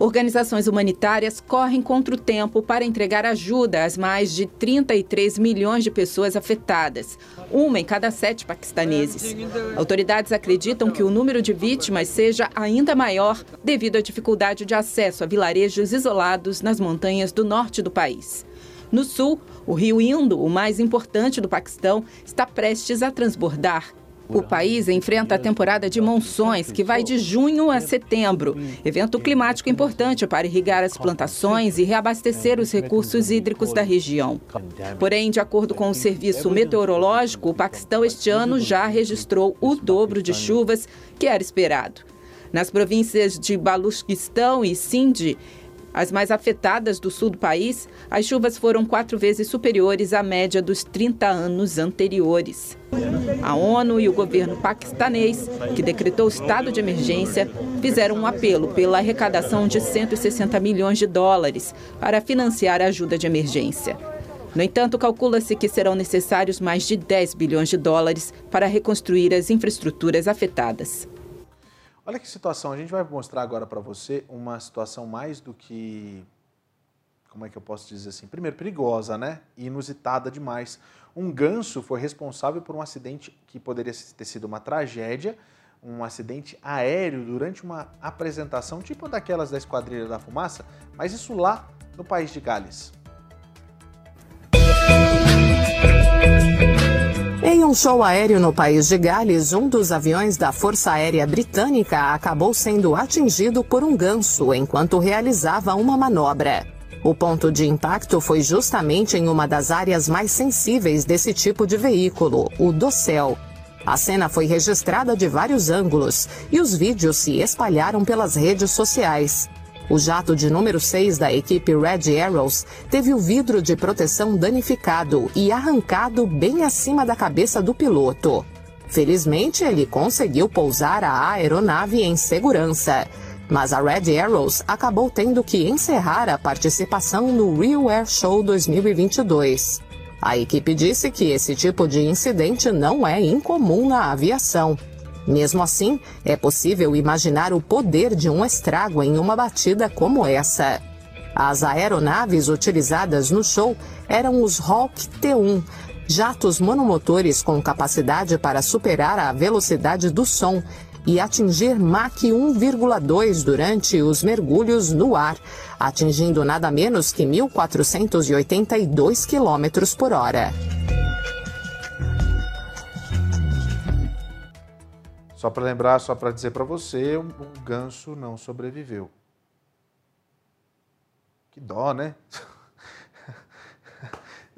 Organizações humanitárias correm contra o tempo para entregar ajuda às mais de 33 milhões de pessoas afetadas, uma em cada sete paquistaneses. Autoridades acreditam que o número de vítimas seja ainda maior devido à dificuldade de acesso a vilarejos isolados nas montanhas do norte do país. No sul, o rio Indo, o mais importante do Paquistão, está prestes a transbordar o país enfrenta a temporada de monções, que vai de junho a setembro, evento climático importante para irrigar as plantações e reabastecer os recursos hídricos da região. Porém, de acordo com o Serviço Meteorológico, o Paquistão este ano já registrou o dobro de chuvas que era esperado. Nas províncias de Baluchistão e Sindh, As mais afetadas do sul do país, as chuvas foram quatro vezes superiores à média dos 30 anos anteriores. A ONU e o governo paquistanês, que decretou estado de emergência, fizeram um apelo pela arrecadação de 160 milhões de dólares para financiar a ajuda de emergência. No entanto, calcula-se que serão necessários mais de 10 bilhões de dólares para reconstruir as infraestruturas afetadas. Olha que situação, a gente vai mostrar agora para você uma situação mais do que, como é que eu posso dizer assim, primeiro perigosa, né? Inusitada demais. Um ganso foi responsável por um acidente que poderia ter sido uma tragédia, um acidente aéreo durante uma apresentação, tipo daquelas da Esquadrilha da Fumaça, mas isso lá no país de Gales. Em um show aéreo no país de Gales, um dos aviões da Força Aérea Britânica acabou sendo atingido por um ganso enquanto realizava uma manobra. O ponto de impacto foi justamente em uma das áreas mais sensíveis desse tipo de veículo, o dossel. A cena foi registrada de vários ângulos e os vídeos se espalharam pelas redes sociais. O jato de número 6 da equipe Red Arrows teve o vidro de proteção danificado e arrancado bem acima da cabeça do piloto. Felizmente, ele conseguiu pousar a aeronave em segurança. Mas a Red Arrows acabou tendo que encerrar a participação no Real Air Show 2022. A equipe disse que esse tipo de incidente não é incomum na aviação mesmo assim, é possível imaginar o poder de um estrago em uma batida como essa. As aeronaves utilizadas no show eram os Hawk T-1, jatos monomotores com capacidade para superar a velocidade do som e atingir Mach 1,2 durante os mergulhos no ar, atingindo nada menos que 1.482 km por hora. Só para lembrar, só para dizer para você, o ganso não sobreviveu. Que dó, né?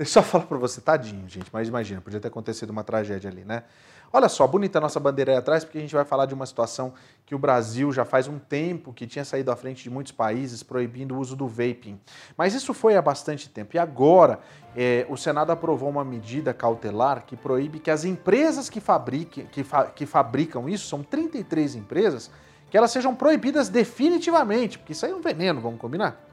Deixa eu só falar para você, tadinho, gente, mas imagina, podia ter acontecido uma tragédia ali, né? Olha só, bonita a nossa bandeira aí atrás, porque a gente vai falar de uma situação que o Brasil já faz um tempo que tinha saído à frente de muitos países proibindo o uso do vaping. Mas isso foi há bastante tempo. E agora é, o Senado aprovou uma medida cautelar que proíbe que as empresas que, fabriquem, que, fa que fabricam isso, são 33 empresas, que elas sejam proibidas definitivamente, porque isso aí é um veneno, vamos combinar?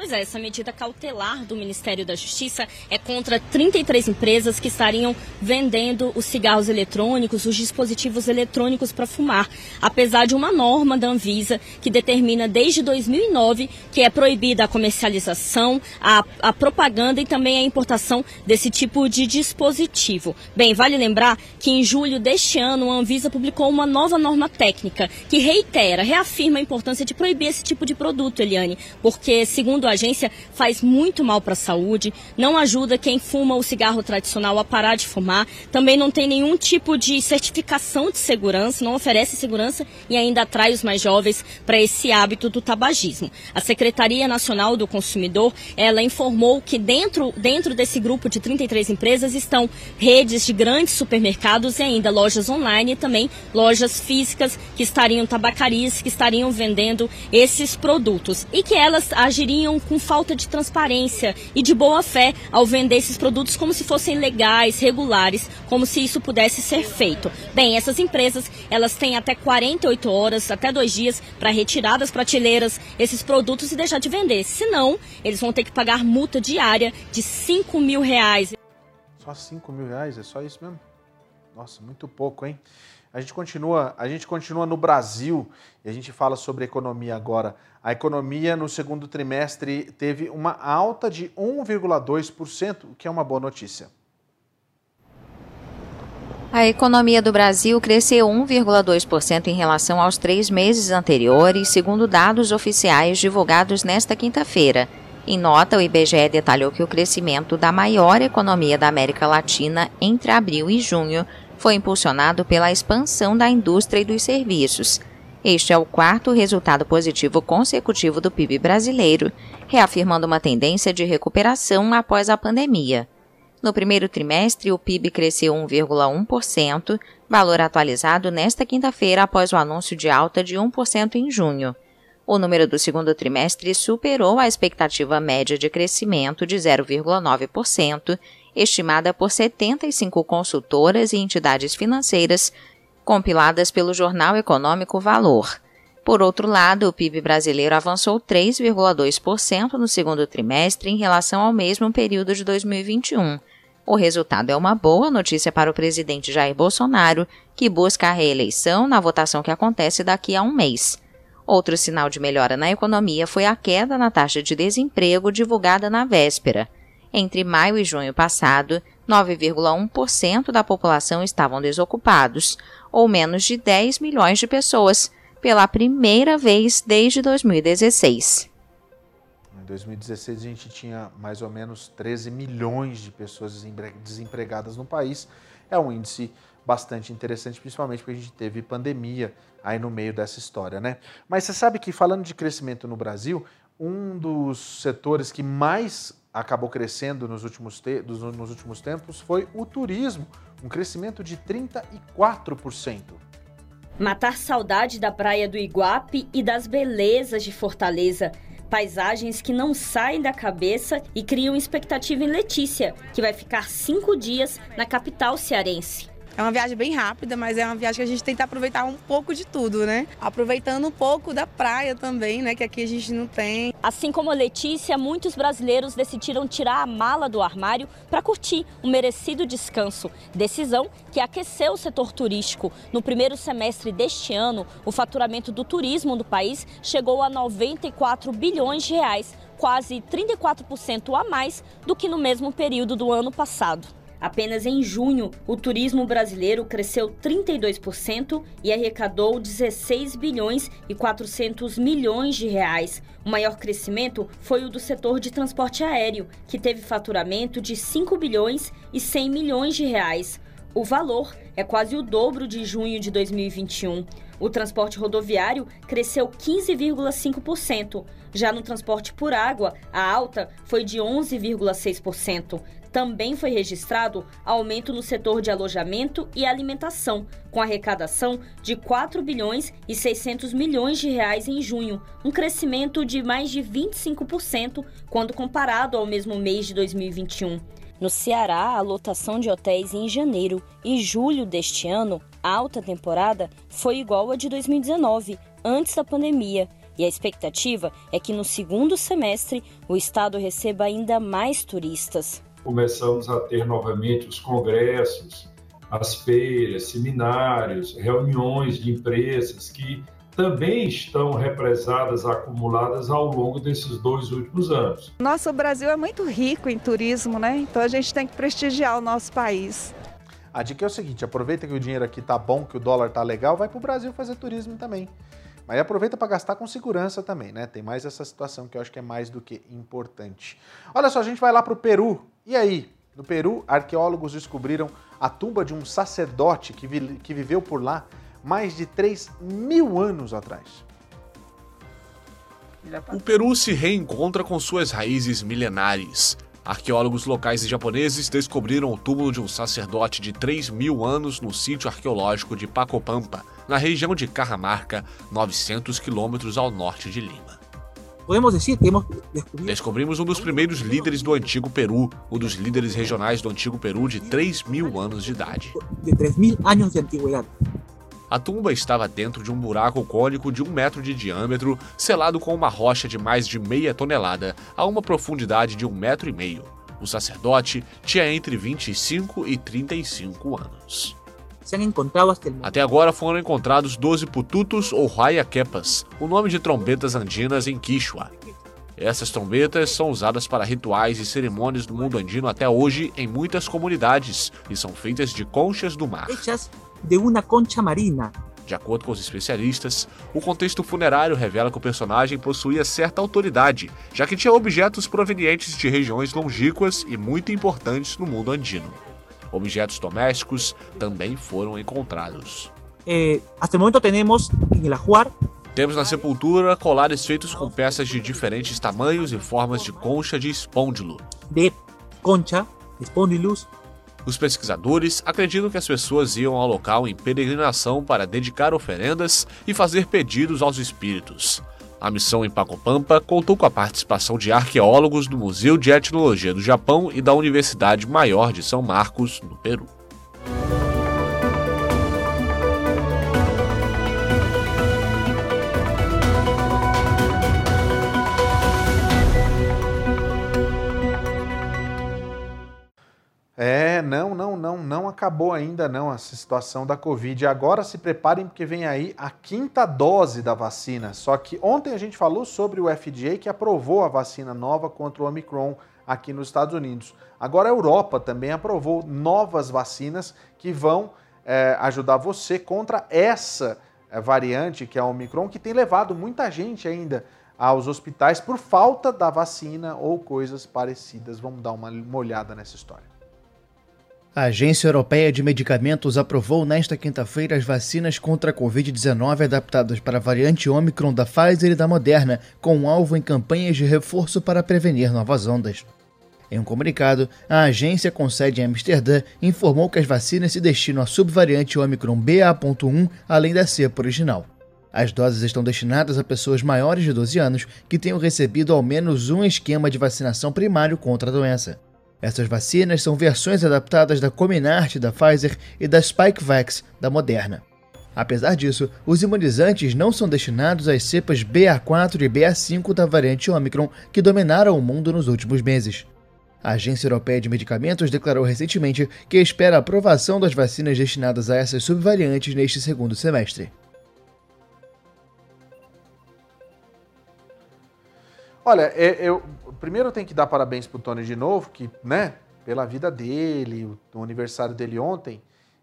Pois é, essa medida cautelar do Ministério da Justiça é contra 33 empresas que estariam vendendo os cigarros eletrônicos, os dispositivos eletrônicos para fumar, apesar de uma norma da Anvisa que determina desde 2009 que é proibida a comercialização, a, a propaganda e também a importação desse tipo de dispositivo. Bem, vale lembrar que em julho deste ano a Anvisa publicou uma nova norma técnica que reitera, reafirma a importância de proibir esse tipo de produto, Eliane, porque segundo agência faz muito mal para a saúde, não ajuda quem fuma o cigarro tradicional a parar de fumar, também não tem nenhum tipo de certificação de segurança, não oferece segurança e ainda atrai os mais jovens para esse hábito do tabagismo. A Secretaria Nacional do Consumidor, ela informou que dentro, dentro desse grupo de 33 empresas estão redes de grandes supermercados e ainda lojas online e também lojas físicas que estariam tabacarias, que estariam vendendo esses produtos e que elas agiriam com falta de transparência e de boa fé ao vender esses produtos como se fossem legais, regulares, como se isso pudesse ser feito. Bem, essas empresas elas têm até 48 horas, até dois dias, para retirar das prateleiras esses produtos e deixar de vender. Senão, eles vão ter que pagar multa diária de 5 mil reais. Só 5 mil reais? É só isso mesmo? Nossa, muito pouco, hein? A gente continua, a gente continua no Brasil e a gente fala sobre economia agora. A economia no segundo trimestre teve uma alta de 1,2%, o que é uma boa notícia. A economia do Brasil cresceu 1,2% em relação aos três meses anteriores, segundo dados oficiais divulgados nesta quinta-feira. Em nota, o IBGE detalhou que o crescimento da maior economia da América Latina entre abril e junho foi impulsionado pela expansão da indústria e dos serviços. Este é o quarto resultado positivo consecutivo do PIB brasileiro, reafirmando uma tendência de recuperação após a pandemia. No primeiro trimestre, o PIB cresceu 1,1%, valor atualizado nesta quinta-feira após o anúncio de alta de 1% em junho. O número do segundo trimestre superou a expectativa média de crescimento de 0,9%, estimada por 75 consultoras e entidades financeiras, compiladas pelo jornal econômico Valor. Por outro lado, o PIB brasileiro avançou 3,2% no segundo trimestre em relação ao mesmo período de 2021. O resultado é uma boa notícia para o presidente Jair Bolsonaro, que busca a reeleição na votação que acontece daqui a um mês. Outro sinal de melhora na economia foi a queda na taxa de desemprego divulgada na véspera. Entre maio e junho passado, 9,1% da população estavam desocupados, ou menos de 10 milhões de pessoas, pela primeira vez desde 2016. Em 2016 a gente tinha mais ou menos 13 milhões de pessoas desempregadas no país. É um índice bastante interessante, principalmente porque a gente teve pandemia aí no meio dessa história, né? Mas você sabe que falando de crescimento no Brasil, um dos setores que mais acabou crescendo nos últimos, te nos últimos tempos foi o turismo, um crescimento de 34%. Matar saudade da praia do Iguape e das belezas de Fortaleza. Paisagens que não saem da cabeça e criam expectativa em Letícia, que vai ficar cinco dias na capital cearense. É uma viagem bem rápida, mas é uma viagem que a gente tenta aproveitar um pouco de tudo, né? Aproveitando um pouco da praia também, né? Que aqui a gente não tem. Assim como a Letícia, muitos brasileiros decidiram tirar a mala do armário para curtir um merecido descanso. Decisão que aqueceu o setor turístico. No primeiro semestre deste ano, o faturamento do turismo do país chegou a 94 bilhões de reais, quase 34% a mais do que no mesmo período do ano passado. Apenas em junho, o turismo brasileiro cresceu 32% e arrecadou 16 bilhões e 400 milhões de reais. O maior crescimento foi o do setor de transporte aéreo, que teve faturamento de 5 bilhões e 100 milhões de reais. O valor é quase o dobro de junho de 2021. O transporte rodoviário cresceu 15,5%. Já no transporte por água, a alta foi de 11,6% também foi registrado aumento no setor de alojamento e alimentação, com arrecadação de 4 bilhões e 600 milhões de reais em junho, um crescimento de mais de 25% quando comparado ao mesmo mês de 2021. No Ceará, a lotação de hotéis em janeiro e julho deste ano, alta temporada, foi igual à de 2019, antes da pandemia, e a expectativa é que no segundo semestre o estado receba ainda mais turistas começamos a ter novamente os congressos, as feiras, seminários, reuniões de empresas que também estão represadas, acumuladas ao longo desses dois últimos anos. Nosso Brasil é muito rico em turismo, né? Então a gente tem que prestigiar o nosso país. A dica é o seguinte: aproveita que o dinheiro aqui tá bom, que o dólar tá legal, vai para o Brasil fazer turismo também. Mas aproveita para gastar com segurança também, né? Tem mais essa situação que eu acho que é mais do que importante. Olha só, a gente vai lá para o Peru e aí, no Peru, arqueólogos descobriram a tumba de um sacerdote que, vi que viveu por lá mais de 3 mil anos atrás. O Peru se reencontra com suas raízes milenares. Arqueólogos locais e japoneses descobriram o túmulo de um sacerdote de 3 mil anos no sítio arqueológico de Pacopampa, na região de Carramarca, 900 quilômetros ao norte de Lima. Podemos dizer que hemos Descobrimos um dos primeiros líderes do antigo Peru, um dos líderes regionais do antigo Peru de 3 mil anos de idade. De 3 mil anos de antiguidade. A tumba estava dentro de um buraco cônico de um metro de diâmetro, selado com uma rocha de mais de meia tonelada, a uma profundidade de um metro e meio. O sacerdote tinha entre 25 e 35 anos. Até agora foram encontrados 12 pututos ou huayaquepas, o nome de trombetas andinas em Quichua. Essas trombetas são usadas para rituais e cerimônias do mundo andino até hoje em muitas comunidades e são feitas de conchas do mar. de uma concha marina. De acordo com os especialistas, o contexto funerário revela que o personagem possuía certa autoridade, já que tinha objetos provenientes de regiões longínquas e muito importantes no mundo andino. Objetos domésticos também foram encontrados. Eh, hasta el momento tenemos en el ajuar temos na sepultura colares feitos com peças de diferentes tamanhos e formas de concha de espôndilo. De concha, espondilus. Os pesquisadores acreditam que as pessoas iam ao local em peregrinação para dedicar oferendas e fazer pedidos aos espíritos. A missão em Pacopampa contou com a participação de arqueólogos do Museu de Etnologia do Japão e da Universidade Maior de São Marcos, no Peru. É, não, não, não, não acabou ainda não essa situação da Covid. Agora se preparem porque vem aí a quinta dose da vacina. Só que ontem a gente falou sobre o FDA que aprovou a vacina nova contra o Omicron aqui nos Estados Unidos. Agora a Europa também aprovou novas vacinas que vão é, ajudar você contra essa é, variante que é a Omicron, que tem levado muita gente ainda aos hospitais por falta da vacina ou coisas parecidas. Vamos dar uma, uma olhada nessa história. A Agência Europeia de Medicamentos aprovou nesta quinta-feira as vacinas contra a Covid-19 adaptadas para a variante Omicron da Pfizer e da Moderna, com alvo em campanhas de reforço para prevenir novas ondas. Em um comunicado, a agência com sede em Amsterdã informou que as vacinas se destinam à subvariante Omicron BA.1, além da cepa original. As doses estão destinadas a pessoas maiores de 12 anos que tenham recebido ao menos um esquema de vacinação primário contra a doença. Essas vacinas são versões adaptadas da Comirnaty da Pfizer e da Spikevax da Moderna. Apesar disso, os imunizantes não são destinados às cepas BA4 e BA5 da variante Omicron que dominaram o mundo nos últimos meses. A Agência Europeia de Medicamentos declarou recentemente que espera a aprovação das vacinas destinadas a essas subvariantes neste segundo semestre. Olha, é, eu, primeiro eu tenho que dar parabéns pro Tony de novo, que, né, pela vida dele, o aniversário dele ontem.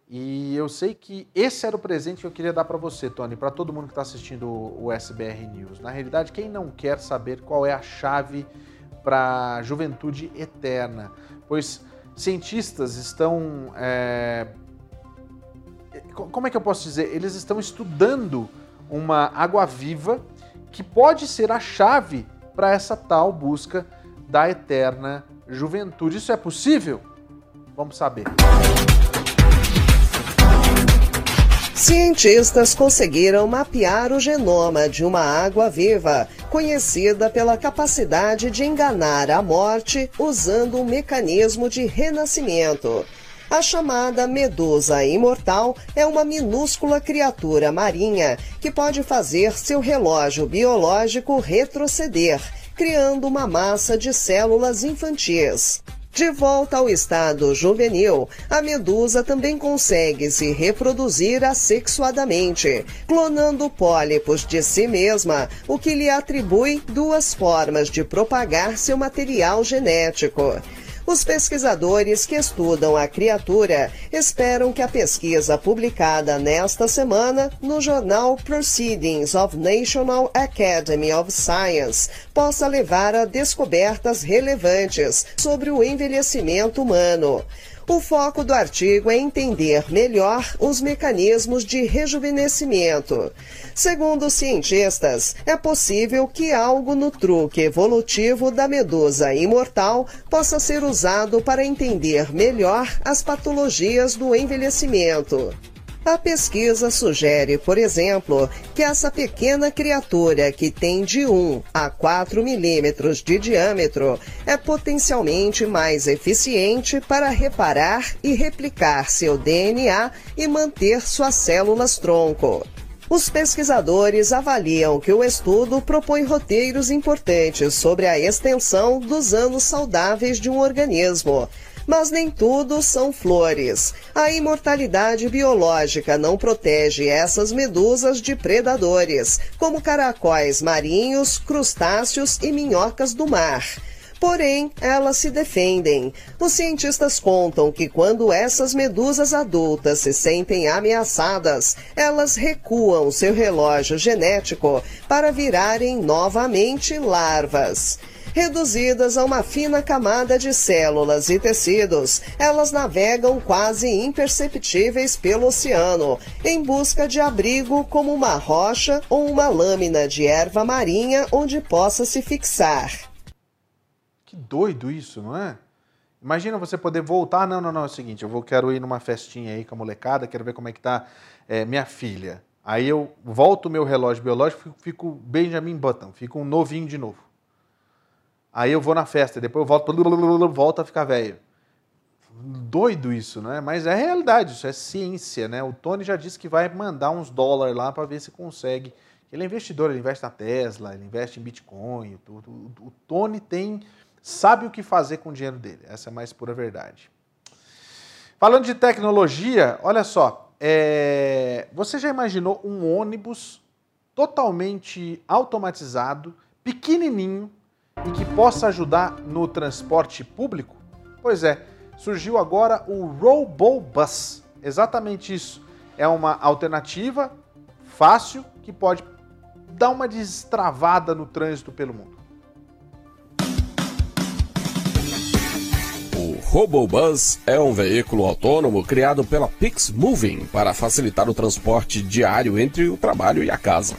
E eu sei que esse era o presente que eu queria dar para você, Tony, para todo mundo que está assistindo o SBR News. Na realidade, quem não quer saber qual é a chave para a juventude eterna? Pois cientistas estão. É... Como é que eu posso dizer? Eles estão estudando uma água viva que pode ser a chave para essa tal busca da eterna juventude. Isso é possível? Vamos saber. Cientistas conseguiram mapear o genoma de uma água viva, conhecida pela capacidade de enganar a morte usando um mecanismo de renascimento. A chamada medusa imortal é uma minúscula criatura marinha que pode fazer seu relógio biológico retroceder, criando uma massa de células infantis. De volta ao estado juvenil, a medusa também consegue se reproduzir assexuadamente, clonando pólipos de si mesma, o que lhe atribui duas formas de propagar seu material genético. Os pesquisadores que estudam a criatura esperam que a pesquisa publicada nesta semana no jornal Proceedings of National Academy of Science possa levar a descobertas relevantes sobre o envelhecimento humano. O foco do artigo é entender melhor os mecanismos de rejuvenescimento. Segundo cientistas, é possível que algo no truque evolutivo da medusa imortal possa ser usado para entender melhor as patologias do envelhecimento. A pesquisa sugere, por exemplo, que essa pequena criatura que tem de 1 a 4 milímetros de diâmetro é potencialmente mais eficiente para reparar e replicar seu DNA e manter suas células tronco. Os pesquisadores avaliam que o estudo propõe roteiros importantes sobre a extensão dos anos saudáveis de um organismo, mas nem tudo são flores. A imortalidade biológica não protege essas medusas de predadores, como caracóis marinhos, crustáceos e minhocas do mar. Porém, elas se defendem. Os cientistas contam que quando essas medusas adultas se sentem ameaçadas, elas recuam seu relógio genético para virarem novamente larvas. Reduzidas a uma fina camada de células e tecidos, elas navegam quase imperceptíveis pelo oceano, em busca de abrigo como uma rocha ou uma lâmina de erva marinha onde possa se fixar. Que doido isso, não é? Imagina você poder voltar. Não, não, não, é o seguinte, eu vou, quero ir numa festinha aí com a molecada, quero ver como é que tá é, minha filha. Aí eu volto o meu relógio biológico, fico, Benjamin Button, fico um novinho de novo. Aí eu vou na festa, depois eu volto, volto a ficar velho. Doido isso, né? Mas é realidade, isso é ciência, né? O Tony já disse que vai mandar uns dólares lá para ver se consegue. Ele é investidor, ele investe na Tesla, ele investe em Bitcoin, tudo. O Tony tem sabe o que fazer com o dinheiro dele. Essa é a mais pura verdade. Falando de tecnologia, olha só, é... você já imaginou um ônibus totalmente automatizado, pequenininho e que possa ajudar no transporte público? Pois é, surgiu agora o Robobus. Exatamente isso. É uma alternativa fácil que pode dar uma destravada no trânsito pelo mundo. O Robobus é um veículo autônomo criado pela Pix Moving para facilitar o transporte diário entre o trabalho e a casa.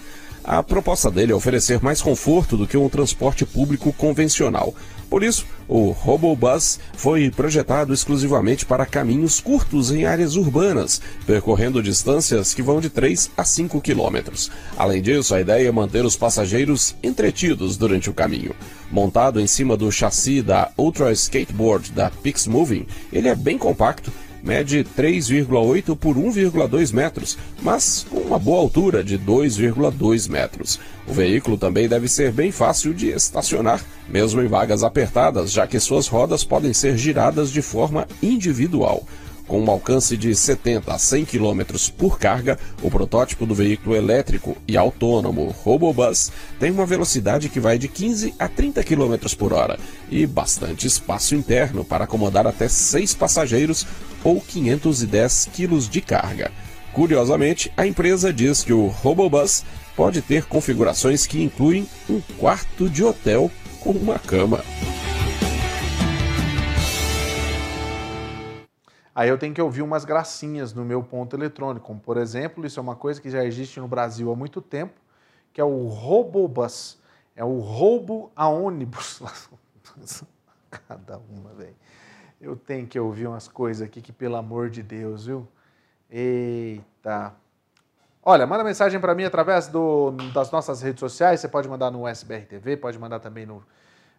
A proposta dele é oferecer mais conforto do que um transporte público convencional. Por isso, o Robobus foi projetado exclusivamente para caminhos curtos em áreas urbanas, percorrendo distâncias que vão de 3 a 5 quilômetros. Além disso, a ideia é manter os passageiros entretidos durante o caminho. Montado em cima do chassi da Ultra Skateboard da Pix Moving, ele é bem compacto mede 3,8 por 1,2 metros, mas com uma boa altura de 2,2 metros. O veículo também deve ser bem fácil de estacionar, mesmo em vagas apertadas, já que suas rodas podem ser giradas de forma individual. Com um alcance de 70 a 100 km por carga, o protótipo do veículo elétrico e autônomo Robobus tem uma velocidade que vai de 15 a 30 km por hora e bastante espaço interno para acomodar até 6 passageiros ou 510 kg de carga. Curiosamente, a empresa diz que o Robobus pode ter configurações que incluem um quarto de hotel com uma cama. Aí eu tenho que ouvir umas gracinhas no meu ponto eletrônico, como por exemplo, isso é uma coisa que já existe no Brasil há muito tempo, que é o Robobus. É o roubo a ônibus. Cada uma, velho. Eu tenho que ouvir umas coisas aqui que, pelo amor de Deus, viu? Eita. Olha, manda mensagem para mim através do, das nossas redes sociais. Você pode mandar no SBR TV, pode mandar também no,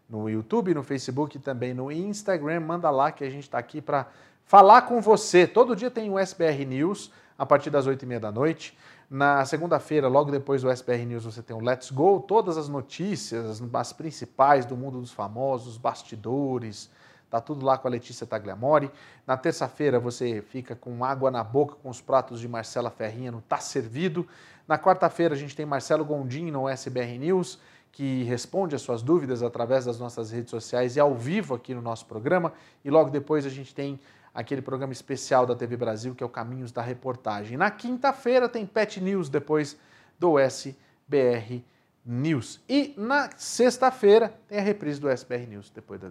no YouTube, no Facebook também no Instagram. Manda lá que a gente está aqui para falar com você. Todo dia tem o SBR News, a partir das 8h30 da noite. Na segunda-feira, logo depois do SBR News, você tem o Let's Go, todas as notícias, as principais do mundo dos famosos, bastidores, tá tudo lá com a Letícia Tagliamori. Na terça-feira, você fica com água na boca com os pratos de Marcela Ferrinha no Tá Servido. Na quarta-feira, a gente tem Marcelo Gondim no SBR News, que responde as suas dúvidas através das nossas redes sociais e ao vivo aqui no nosso programa. E logo depois a gente tem aquele programa especial da TV Brasil, que é o Caminhos da Reportagem. Na quinta-feira tem Pet News, depois do SBR News. E na sexta-feira tem a reprise do SBR News, depois da...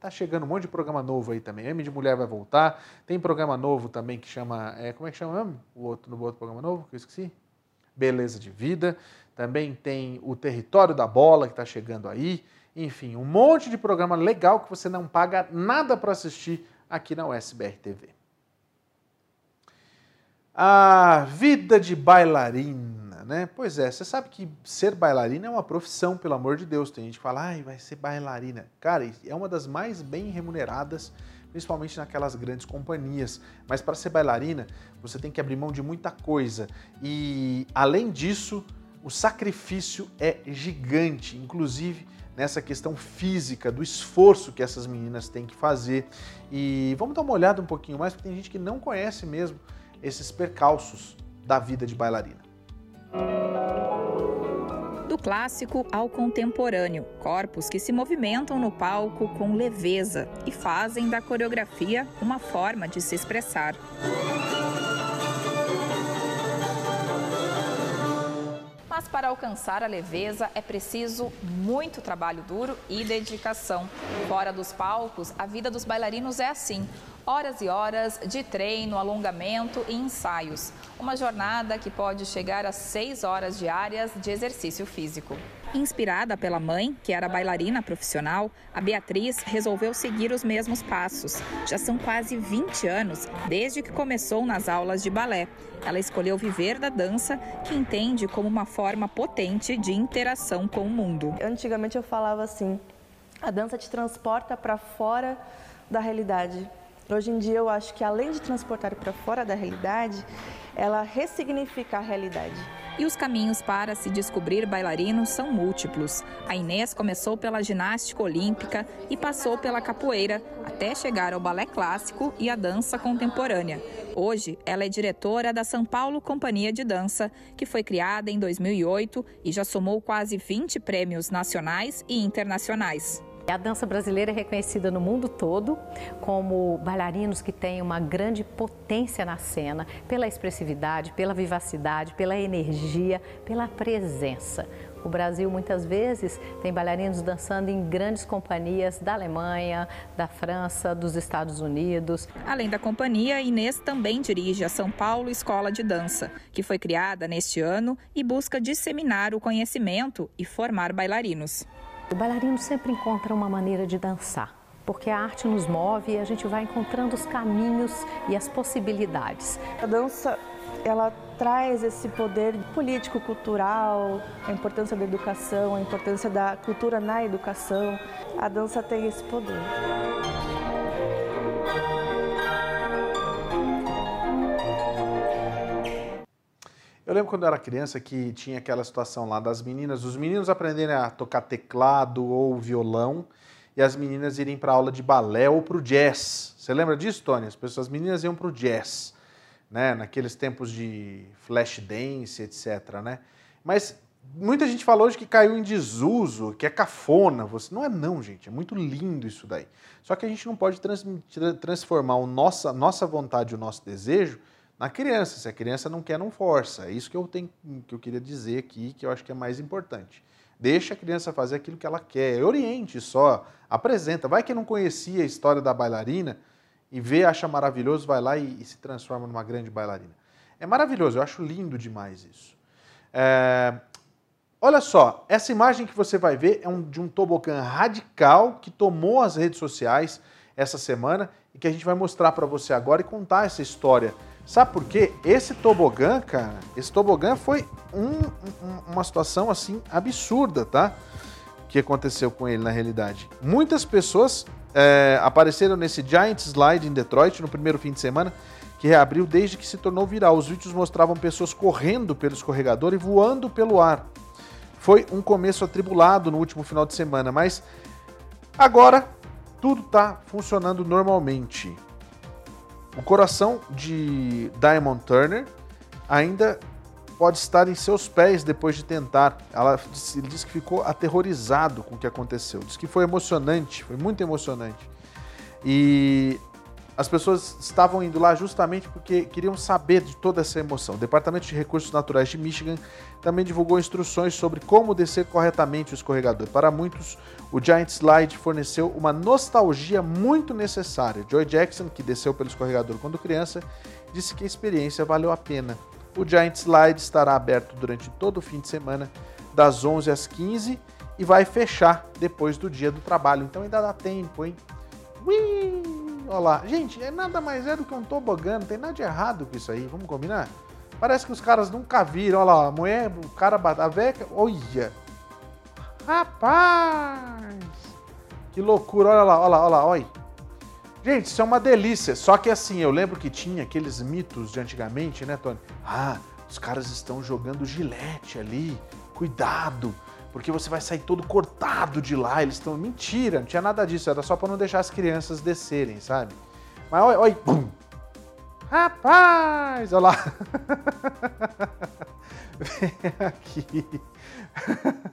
Tá chegando um monte de programa novo aí também. M de Mulher vai voltar. Tem programa novo também que chama. É, como é que chama mesmo? O outro, no outro programa novo, que eu esqueci? Beleza de Vida. Também tem o Território da Bola, que está chegando aí. Enfim, um monte de programa legal que você não paga nada para assistir aqui na USBR TV. A vida de bailarina, né? Pois é, você sabe que ser bailarina é uma profissão, pelo amor de Deus. Tem gente que fala, ai, vai ser bailarina. Cara, é uma das mais bem remuneradas, principalmente naquelas grandes companhias. Mas para ser bailarina, você tem que abrir mão de muita coisa. E, além disso, o sacrifício é gigante. Inclusive, nessa questão física, do esforço que essas meninas têm que fazer. E vamos dar uma olhada um pouquinho mais, porque tem gente que não conhece mesmo esses percalços da vida de bailarina. Do clássico ao contemporâneo, corpos que se movimentam no palco com leveza e fazem da coreografia uma forma de se expressar. Mas para alcançar a leveza é preciso muito trabalho duro e dedicação. Fora dos palcos, a vida dos bailarinos é assim: horas e horas de treino, alongamento e ensaios. Uma jornada que pode chegar a seis horas diárias de exercício físico. Inspirada pela mãe, que era bailarina profissional, a Beatriz resolveu seguir os mesmos passos. Já são quase 20 anos desde que começou nas aulas de balé. Ela escolheu viver da dança, que entende como uma forma potente de interação com o mundo. Antigamente eu falava assim: a dança te transporta para fora da realidade. Hoje em dia eu acho que além de transportar para fora da realidade, ela ressignifica a realidade. E os caminhos para se descobrir bailarino são múltiplos. A Inês começou pela ginástica olímpica e passou pela capoeira, até chegar ao balé clássico e à dança contemporânea. Hoje, ela é diretora da São Paulo Companhia de Dança, que foi criada em 2008 e já somou quase 20 prêmios nacionais e internacionais. A dança brasileira é reconhecida no mundo todo como bailarinos que têm uma grande potência na cena, pela expressividade, pela vivacidade, pela energia, pela presença. O Brasil muitas vezes tem bailarinos dançando em grandes companhias da Alemanha, da França, dos Estados Unidos. Além da companhia, Inês também dirige a São Paulo Escola de Dança, que foi criada neste ano e busca disseminar o conhecimento e formar bailarinos. O bailarino sempre encontra uma maneira de dançar, porque a arte nos move e a gente vai encontrando os caminhos e as possibilidades. A dança, ela traz esse poder político, cultural, a importância da educação, a importância da cultura na educação. A dança tem esse poder. Eu lembro quando eu era criança que tinha aquela situação lá das meninas, os meninos aprenderem a tocar teclado ou violão e as meninas irem para aula de balé ou para o jazz. Você lembra disso, Tony? As pessoas, as meninas iam para o jazz, né? Naqueles tempos de flash dance, etc, né? Mas muita gente falou hoje que caiu em desuso, que é cafona. Você não é não, gente. É muito lindo isso daí. Só que a gente não pode transformar a nossa, nossa vontade, o nosso desejo na criança. Se a criança não quer, não força. É isso que eu, tenho, que eu queria dizer aqui, que eu acho que é mais importante. Deixa a criança fazer aquilo que ela quer. Oriente só, apresenta. Vai que não conhecia a história da bailarina e vê, acha maravilhoso, vai lá e, e se transforma numa grande bailarina. É maravilhoso, eu acho lindo demais isso. É... Olha só, essa imagem que você vai ver é um, de um tobogã radical que tomou as redes sociais essa semana e que a gente vai mostrar para você agora e contar essa história Sabe por quê? Esse tobogã, cara, esse tobogã foi um, um, uma situação assim absurda, tá? Que aconteceu com ele na realidade. Muitas pessoas é, apareceram nesse Giant Slide em Detroit no primeiro fim de semana, que reabriu desde que se tornou viral. Os vídeos mostravam pessoas correndo pelo escorregador e voando pelo ar. Foi um começo atribulado no último final de semana, mas agora tudo está funcionando normalmente. O coração de Diamond Turner ainda pode estar em seus pés depois de tentar. Ela ele disse que ficou aterrorizado com o que aconteceu. Diz que foi emocionante, foi muito emocionante. E as pessoas estavam indo lá justamente porque queriam saber de toda essa emoção. O Departamento de Recursos Naturais de Michigan também divulgou instruções sobre como descer corretamente o escorregador. Para muitos, o Giant Slide forneceu uma nostalgia muito necessária. Joy Jackson, que desceu pelo escorregador quando criança, disse que a experiência valeu a pena. O Giant Slide estará aberto durante todo o fim de semana, das 11 às 15 e vai fechar depois do dia do trabalho. Então ainda dá tempo, hein? Ui! Olha lá. Gente, é nada mais é do que um tobogã, não tem nada de errado com isso aí, vamos combinar? Parece que os caras nunca viram, olha lá, a mulher, o cara, a veca, olha. Rapaz! Que loucura, olha lá, olha lá, olha lá, olha. Gente, isso é uma delícia. Só que assim, eu lembro que tinha aqueles mitos de antigamente, né, Tony? Ah, os caras estão jogando gilete ali. Cuidado, porque você vai sair todo cortado de lá. Eles estão. Mentira, não tinha nada disso, era só para não deixar as crianças descerem, sabe? Mas olha, olha, bum! Rapaz, olha lá. Vem aqui.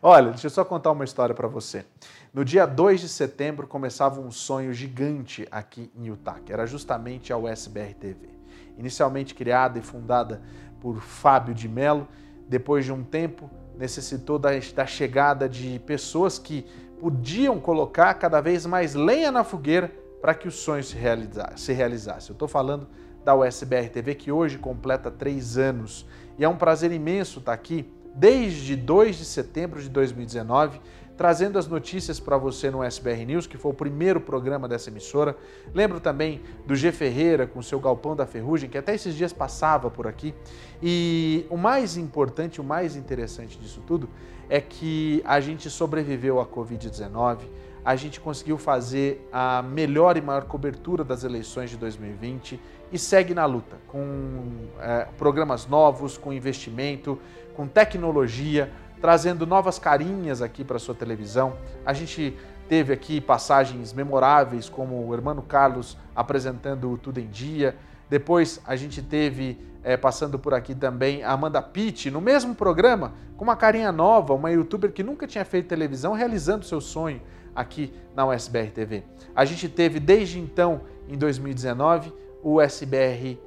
Olha, deixa eu só contar uma história para você. No dia 2 de setembro começava um sonho gigante aqui em Utah, que era justamente a USBR TV. Inicialmente criada e fundada por Fábio de Mello, depois de um tempo necessitou da, da chegada de pessoas que podiam colocar cada vez mais lenha na fogueira para que o sonho se realizasse. Se realizasse. Eu estou falando da USBR TV, que hoje completa três anos. E é um prazer imenso estar aqui desde 2 de setembro de 2019, trazendo as notícias para você no SBR News, que foi o primeiro programa dessa emissora. Lembro também do G Ferreira com seu Galpão da Ferrugem, que até esses dias passava por aqui. E o mais importante, o mais interessante disso tudo é que a gente sobreviveu à Covid-19, a gente conseguiu fazer a melhor e maior cobertura das eleições de 2020 e segue na luta, com é, programas novos, com investimento, com tecnologia, trazendo novas carinhas aqui para sua televisão. A gente teve aqui passagens memoráveis, como o Hermano Carlos apresentando o Tudo em Dia. Depois a gente teve, é, passando por aqui também, a Amanda Pitt, no mesmo programa, com uma carinha nova, uma youtuber que nunca tinha feito televisão, realizando seu sonho aqui na USBR TV. A gente teve desde então, em 2019, o SBR,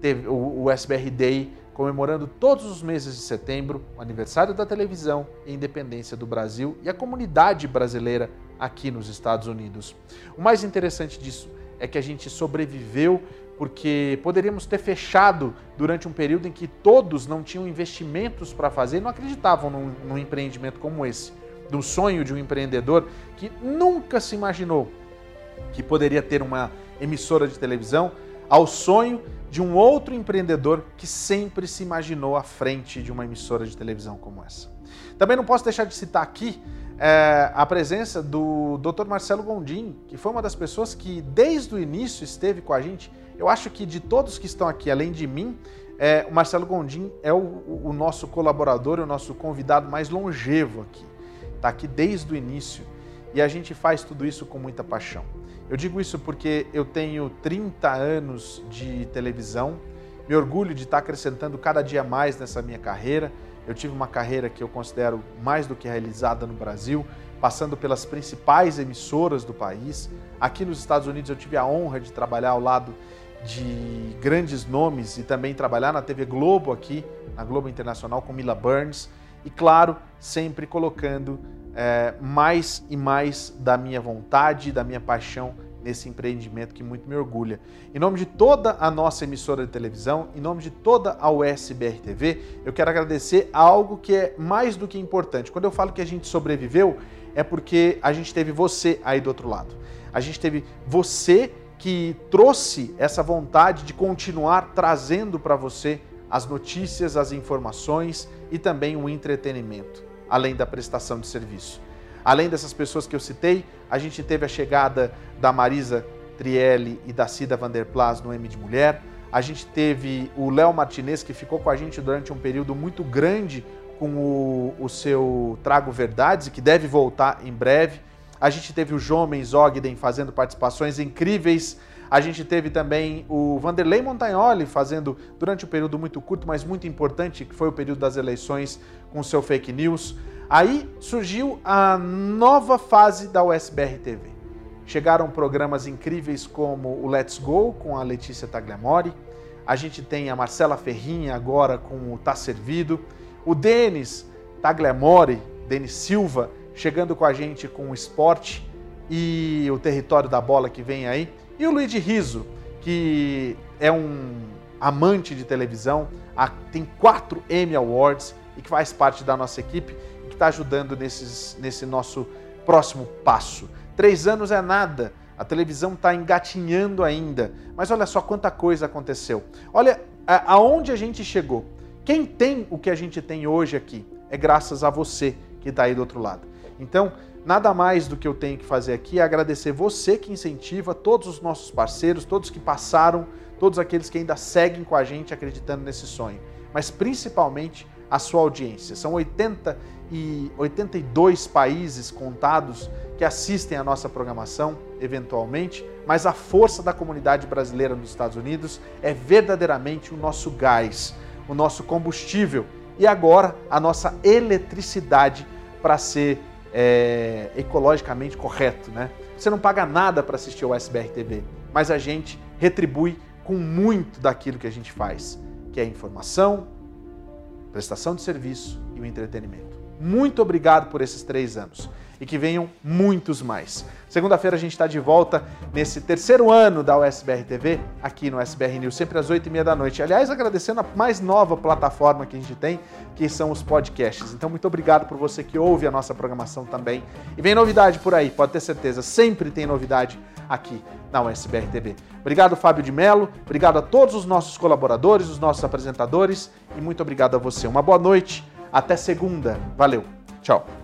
teve, o, o SBR Day comemorando todos os meses de setembro o aniversário da televisão e independência do Brasil e a comunidade brasileira aqui nos Estados Unidos. O mais interessante disso é que a gente sobreviveu porque poderíamos ter fechado durante um período em que todos não tinham investimentos para fazer e não acreditavam num, num empreendimento como esse, do sonho de um empreendedor que nunca se imaginou que poderia ter uma emissora de televisão, ao sonho de um outro empreendedor que sempre se imaginou à frente de uma emissora de televisão como essa. Também não posso deixar de citar aqui é, a presença do Dr. Marcelo Gondim, que foi uma das pessoas que desde o início esteve com a gente. Eu acho que de todos que estão aqui, além de mim, é, o Marcelo Gondim é o, o nosso colaborador, o nosso convidado mais longevo aqui. Está aqui desde o início e a gente faz tudo isso com muita paixão. Eu digo isso porque eu tenho 30 anos de televisão, me orgulho de estar acrescentando cada dia mais nessa minha carreira. Eu tive uma carreira que eu considero mais do que realizada no Brasil, passando pelas principais emissoras do país. Aqui nos Estados Unidos eu tive a honra de trabalhar ao lado de grandes nomes e também trabalhar na TV Globo aqui, na Globo Internacional com Mila Burns. E claro, sempre colocando é, mais e mais da minha vontade, da minha paixão nesse empreendimento que muito me orgulha. Em nome de toda a nossa emissora de televisão, em nome de toda a USBR TV, eu quero agradecer a algo que é mais do que importante. Quando eu falo que a gente sobreviveu, é porque a gente teve você aí do outro lado. A gente teve você que trouxe essa vontade de continuar trazendo para você as notícias, as informações e também o entretenimento além da prestação de serviço. Além dessas pessoas que eu citei, a gente teve a chegada da Marisa Trielli e da Cida Vanderplas no M de Mulher. A gente teve o Léo Martinez, que ficou com a gente durante um período muito grande com o, o seu Trago Verdades, que deve voltar em breve. A gente teve o Jomens Ogden fazendo participações incríveis. A gente teve também o Vanderlei Montagnoli fazendo, durante um período muito curto, mas muito importante, que foi o período das eleições, com seu fake news. Aí surgiu a nova fase da USBR TV. Chegaram programas incríveis como o Let's Go, com a Letícia Tagliamori. A gente tem a Marcela Ferrinha agora com o Tá Servido. O Denis Tagliamori, Denis Silva, chegando com a gente com o esporte e o território da bola que vem aí. E o Luigi Riso, que é um amante de televisão, tem quatro Emmy Awards e que faz parte da nossa equipe e que está ajudando nesses, nesse nosso próximo passo. Três anos é nada, a televisão está engatinhando ainda, mas olha só quanta coisa aconteceu. Olha aonde a gente chegou. Quem tem o que a gente tem hoje aqui é graças a você que está aí do outro lado. Então, Nada mais do que eu tenho que fazer aqui é agradecer você que incentiva, todos os nossos parceiros, todos que passaram, todos aqueles que ainda seguem com a gente acreditando nesse sonho, mas principalmente a sua audiência. São 80 e 82 países contados que assistem à nossa programação, eventualmente, mas a força da comunidade brasileira nos Estados Unidos é verdadeiramente o nosso gás, o nosso combustível e agora a nossa eletricidade para ser é, ecologicamente correto, né? Você não paga nada para assistir o SBR TV, mas a gente retribui com muito daquilo que a gente faz, que é informação, prestação de serviço e o entretenimento. Muito obrigado por esses três anos. E que venham muitos mais. Segunda-feira a gente está de volta nesse terceiro ano da USBR TV, aqui no SBR News, sempre às 8h30 da noite. Aliás, agradecendo a mais nova plataforma que a gente tem, que são os podcasts. Então, muito obrigado por você que ouve a nossa programação também. E vem novidade por aí, pode ter certeza, sempre tem novidade aqui na USBR TV. Obrigado, Fábio de Mello, obrigado a todos os nossos colaboradores, os nossos apresentadores e muito obrigado a você. Uma boa noite, até segunda. Valeu, tchau.